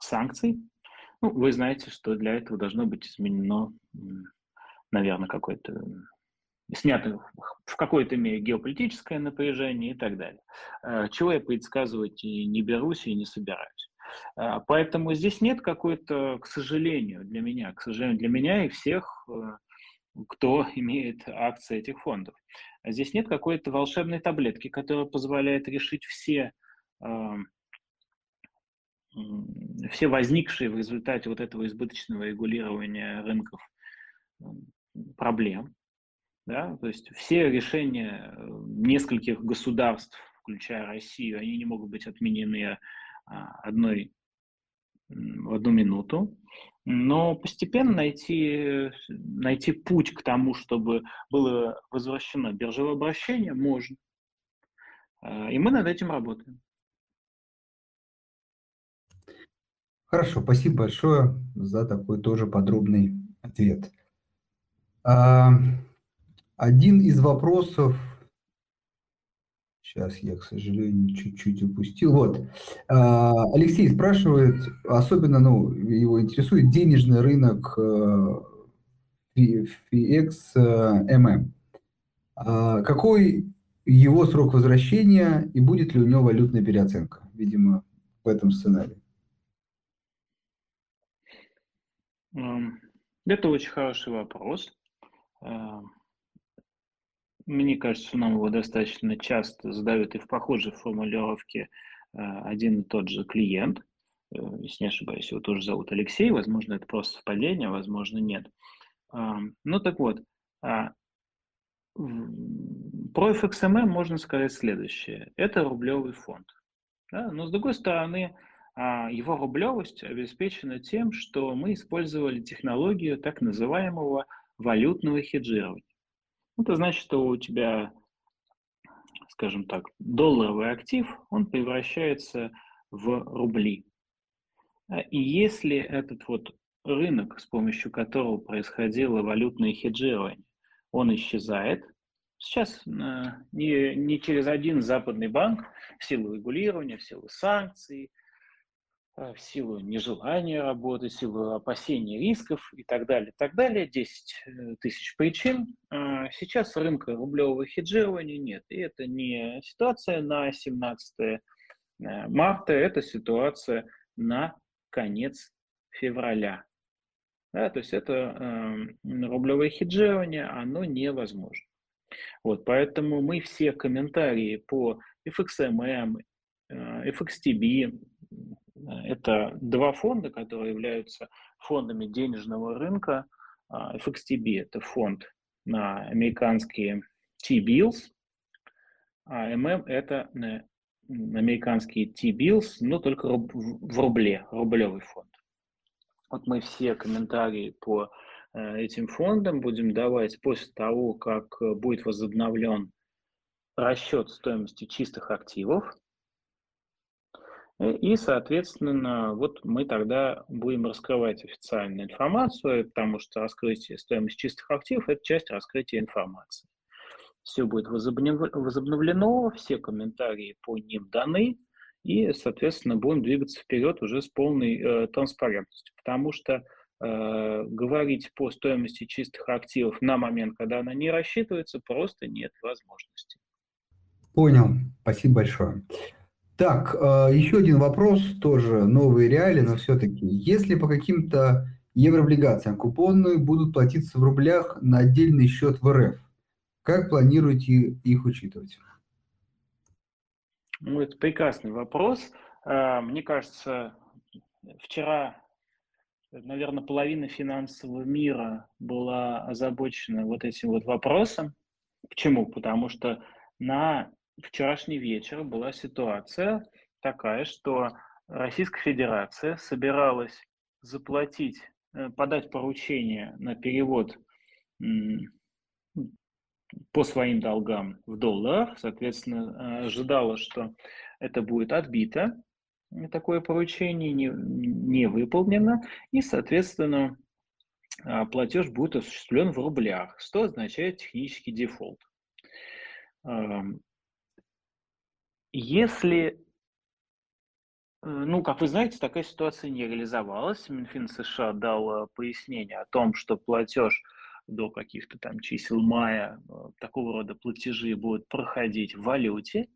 санкций, ну, вы знаете, что для этого должно быть изменено, наверное, какое-то снято в какой-то мере геополитическое напряжение и так далее. Э, чего я предсказывать и не берусь и не собираюсь. Э, поэтому здесь нет какой-то, к сожалению, для меня, к сожалению, для меня и всех, э, кто имеет акции этих фондов. Здесь нет какой-то волшебной таблетки, которая позволяет решить все все возникшие в результате вот этого избыточного регулирования рынков проблем, да, то есть все решения э, нескольких государств, включая Россию, они не могут быть отменены а, одной в одну минуту, но постепенно найти, найти путь к тому, чтобы было возвращено биржевое обращение, можно. И мы над этим работаем. Хорошо, спасибо большое за такой тоже подробный ответ. А, один из вопросов, сейчас я, к сожалению, чуть-чуть упустил. Вот, а, Алексей спрашивает, особенно, ну, его интересует денежный рынок FX э, MM. А какой его срок возвращения и будет ли у него валютная переоценка, видимо, в этом сценарии? Это очень хороший вопрос. Эм, мне кажется, нам его достаточно часто задают и в похожей формулировке э, один и тот же клиент. Э, если не ошибаюсь, его тоже зовут Алексей. Возможно, это просто совпадение, возможно, нет. Ну так вот, а, про FXMM можно сказать следующее. Это рублевый фонд. Да? Но с другой стороны, а, его рублевость обеспечена тем, что мы использовали технологию так называемого валютного хеджирования. Это значит, что у тебя, скажем так, долларовый актив, он превращается в рубли. А, и если этот вот рынок, с помощью которого происходило валютное хеджирование, он исчезает. Сейчас э, не, не через один западный банк в силу регулирования, в силу санкций, в силу нежелания работать, в силу опасения рисков и так далее, так далее, 10 э, тысяч причин. Сейчас рынка рублевого хеджирования нет. И это не ситуация на 17 марта, это ситуация на конец февраля. Да, то есть это э, рублевое хеджирование, оно невозможно. Вот, поэтому мы все комментарии по FXMM, э, FXTB, это два фонда, которые являются фондами денежного рынка. А, FXTB – это фонд на американские T-bills, а MM – это американские T-bills, но только в рубле, рублевый фонд. Вот мы все комментарии по э, этим фондам будем давать после того, как э, будет возобновлен расчет стоимости чистых активов. И, соответственно, вот мы тогда будем раскрывать официальную информацию, потому что раскрытие стоимости чистых активов – это часть раскрытия информации. Все будет возобновлено, все комментарии по ним даны – и, соответственно, будем двигаться вперед уже с полной э, транспарентностью, потому что э, говорить по стоимости чистых активов на момент, когда она не рассчитывается, просто нет возможности. Понял, спасибо большое. Так, э, еще один вопрос, тоже новые реалии, но все-таки, если по каким-то еврооблигациям купоны будут платиться в рублях на отдельный счет в РФ, как планируете их учитывать? Ну, это прекрасный вопрос. А, мне кажется, вчера, наверное, половина финансового мира была озабочена вот этим вот вопросом. Почему? Потому что на вчерашний вечер была ситуация такая, что Российская Федерация собиралась заплатить, э, подать поручение на перевод по своим долгам в долларах, соответственно, э, ожидала, что это будет отбито, такое поручение не, не выполнено, и, соответственно, э, платеж будет осуществлен в рублях, что означает технический дефолт. Если, э, ну, как вы знаете, такая ситуация не реализовалась, Минфин США дал пояснение о том, что платеж – до каких-то там чисел мая э, такого рода платежи будут проходить в валюте.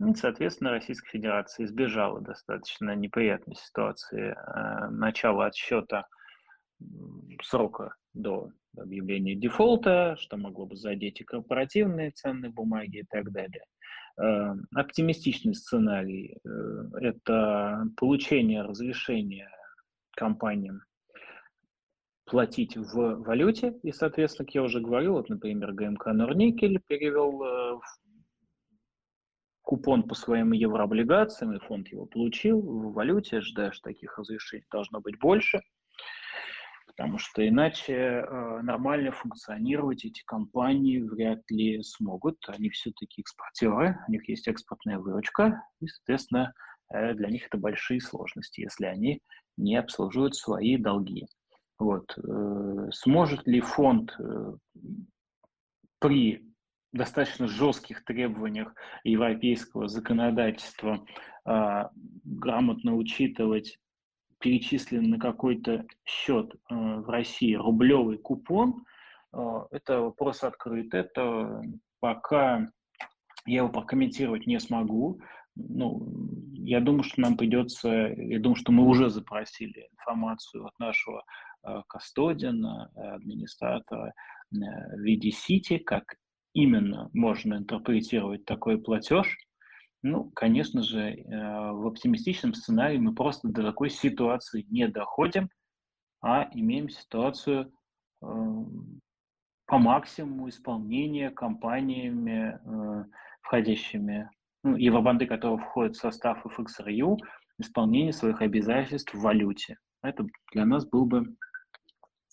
И, соответственно, Российская Федерация избежала достаточно неприятной ситуации э, начала отсчета срока до объявления дефолта, что могло бы задеть и корпоративные ценные бумаги и так далее. Э, оптимистичный сценарий – это получение разрешения компаниям платить в валюте, и, соответственно, как я уже говорил, вот, например, ГМК Норникель перевел э, купон по своим еврооблигациям, и фонд его получил. В валюте, что таких разрешений должно быть больше, потому что иначе э, нормально функционировать эти компании вряд ли смогут. Они все-таки экспортеры, у них есть экспортная выручка, и, соответственно, э, для них это большие сложности, если они не обслуживают свои долги. Вот. Э, сможет ли фонд э, при достаточно жестких требованиях европейского законодательства а, грамотно учитывать перечисленный на какой-то счет э, в России рублевый купон, это вопрос открыт. Это пока я его прокомментировать не смогу. Ну, я думаю, что нам придется, я думаю, что мы уже запросили информацию от нашего э, кастодиана, администратора э, в виде сити, как именно можно интерпретировать такой платеж. Ну, конечно же, э, в оптимистичном сценарии мы просто до такой ситуации не доходим, а имеем ситуацию э, по максимуму исполнения компаниями, э, входящими, ну, евробанды, которые входят в состав FXRU, исполнение своих обязательств в валюте. Это для нас был бы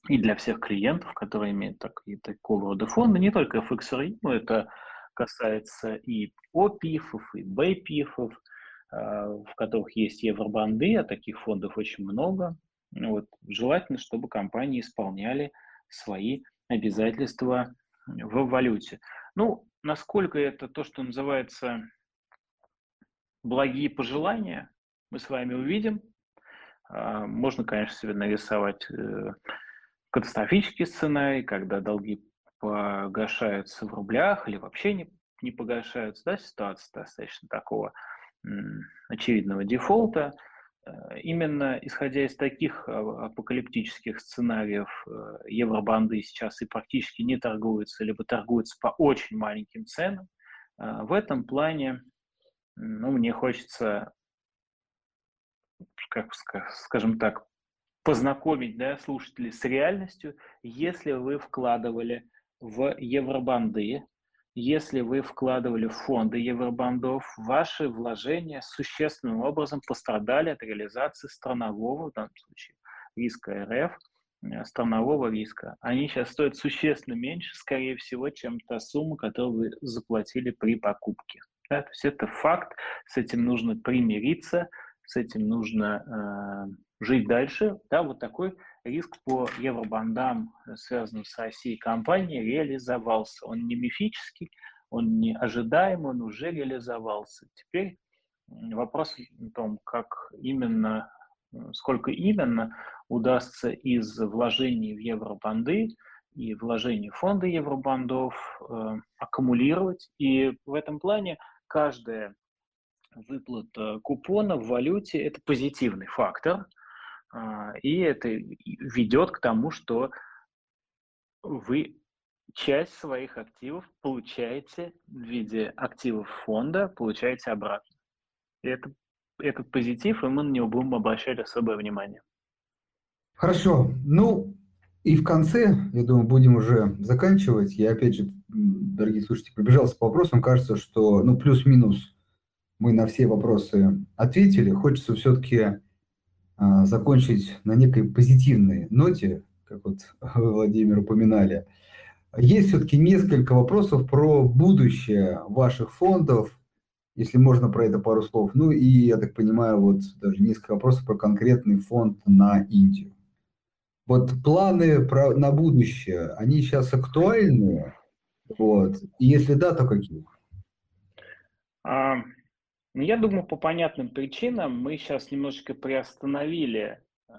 и для всех клиентов, которые имеют так, и такого рода фонды, не только FXRU, это касается и ОПИФов, и БПИФов, а, в которых есть евробанды, а таких фондов очень много. Вот. Желательно, чтобы компании исполняли свои обязательства в валюте. Ну, насколько это то, что называется благие пожелания, мы с вами увидим. А, можно, конечно, себе нарисовать э, катастрофический сценарий, когда долги погашаются в рублях или вообще не, не погашаются. Да, ситуация достаточно такого очевидного дефолта. Э, именно исходя из таких а, апокалиптических сценариев э, евробанды сейчас и практически не торгуются, либо торгуются по очень маленьким ценам. Э, в этом плане ну, мне хочется, как скажем так, познакомить да, слушателей с реальностью, если вы вкладывали в евробанды, если вы вкладывали в фонды евробандов, ваши вложения существенным образом пострадали от реализации странового, в данном случае, риска РФ, э, странового риска. Они сейчас стоят существенно меньше, скорее всего, чем та сумма, которую вы заплатили при покупке. Да, то есть это факт, с этим нужно примириться, с этим нужно э, жить дальше. Да, вот такой риск по евробандам, э, связанным с Россией компании, реализовался. Он не мифический, он не ожидаемый, он уже реализовался. Теперь вопрос в том, как именно, э, сколько именно удастся из вложений в евробанды и вложений в фонды евробандов э, аккумулировать. И в этом плане каждая выплата купона в валюте – это позитивный фактор, и это ведет к тому, что вы часть своих активов получаете в виде активов фонда, получаете обратно. И это, этот позитив, и мы на него будем обращать особое внимание. Хорошо. Ну, и в конце, я думаю, будем уже заканчивать. Я, опять же, дорогие слушатели, пробежался по вопросам. Кажется, что, ну, плюс-минус мы на все вопросы ответили. Хочется все-таки а, закончить на некой позитивной ноте, как вот вы, Владимир, упоминали. Есть все-таки несколько вопросов про будущее ваших фондов, если можно про это пару слов. Ну и, я так понимаю, вот даже несколько вопросов про конкретный фонд на Индию. Вот планы про, на будущее, они сейчас актуальны? Вот. И если да, то какие? А, я думаю, по понятным причинам мы сейчас немножечко приостановили э,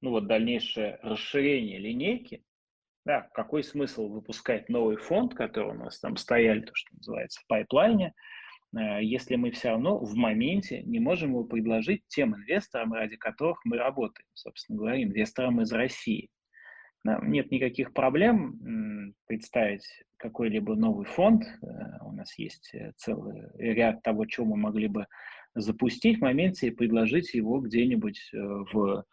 ну, вот дальнейшее расширение линейки. Да, какой смысл выпускать новый фонд, который у нас там стояли, то, что называется, в пайплайне, э, если мы все равно в моменте не можем его предложить тем инвесторам, ради которых мы работаем, собственно говоря, инвесторам из России. Нет никаких проблем представить какой-либо новый фонд. Э, у нас есть э, целый ряд того, чего мы могли бы запустить в моменте и предложить его где-нибудь э, в,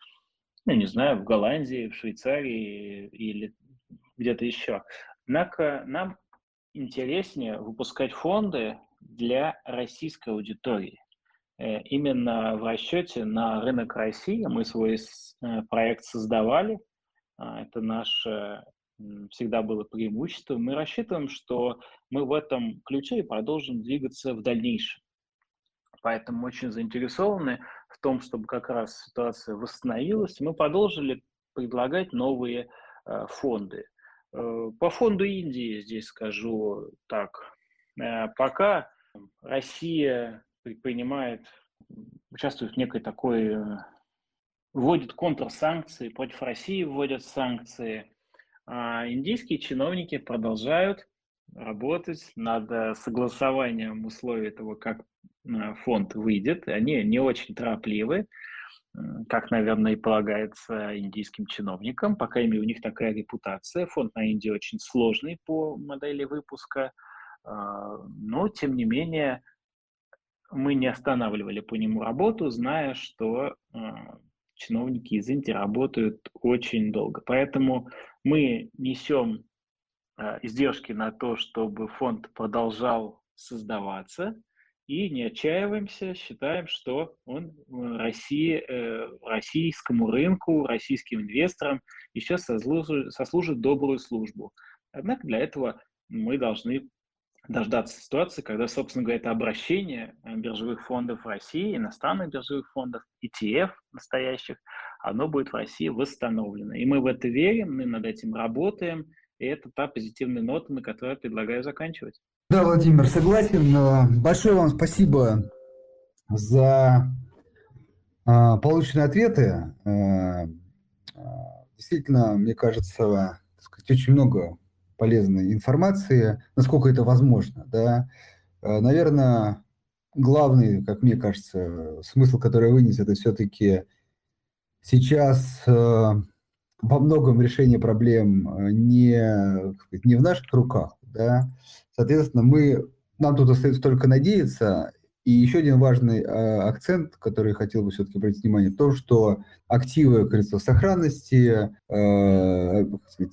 ну, не знаю, в Голландии, в Швейцарии или где-то еще. Однако нам интереснее выпускать фонды для российской аудитории. Именно в расчете на рынок России мы свой проект создавали – это наше всегда было преимущество. Мы рассчитываем, что мы в этом ключе и продолжим двигаться в дальнейшем. Поэтому очень заинтересованы в том, чтобы как раз ситуация восстановилась. Мы продолжили предлагать новые э, фонды. Э, по фонду Индии здесь скажу так. Э, пока Россия предпринимает, участвует в некой такой вводит контрсанкции, против России вводят санкции. А индийские чиновники продолжают работать над э, согласованием условий того, как э, фонд выйдет. Они не очень торопливы, как, наверное, и полагается индийским чиновникам. По крайней мере, у них такая репутация. Фонд на Индии очень сложный по модели выпуска. А, но, тем не менее, мы не останавливали по нему работу, зная, что чиновники из Индии работают очень долго. Поэтому мы несем а, издержки на то, чтобы фонд продолжал создаваться, и не отчаиваемся, считаем, что он России, э, российскому рынку, российским инвесторам еще сослужит, сослужит добрую службу. Однако для этого мы должны дождаться ситуации, когда, собственно говоря, это обращение э, биржевых фондов в России, иностранных биржевых фондов, ETF настоящих, оно будет в России восстановлено. И мы в это верим, мы над этим работаем, и это та позитивная нота, на которой я предлагаю заканчивать. Да, Владимир, согласен. Большое вам спасибо за а, полученные ответы. А, действительно, мне кажется, сказать, очень много полезной информации, насколько это возможно. Да? Э, наверное, главный, как мне кажется, смысл, который вынес, это все-таки сейчас э, во многом решение проблем э, не, не в наших руках. Да? Соответственно, мы, нам тут остается только надеяться и еще один важный э, акцент, который хотел бы все-таки обратить внимание, в том, что активы, как говорится, сохранности, э,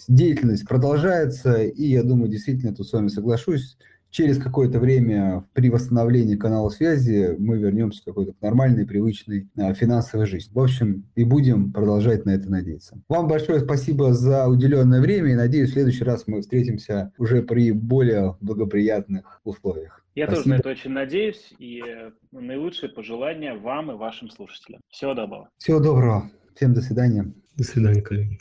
деятельность продолжается, и я думаю, действительно, тут с вами соглашусь, через какое-то время при восстановлении канала связи мы вернемся в какой-то нормальной, привычной а, финансовой жизни. В общем, и будем продолжать на это надеяться. Вам большое спасибо за уделенное время и надеюсь, в следующий раз мы встретимся уже при более благоприятных условиях. Я Спасибо. тоже на это очень надеюсь и наилучшие пожелания вам и вашим слушателям. Всего доброго. Всего доброго. Всем до свидания. До свидания, коллеги.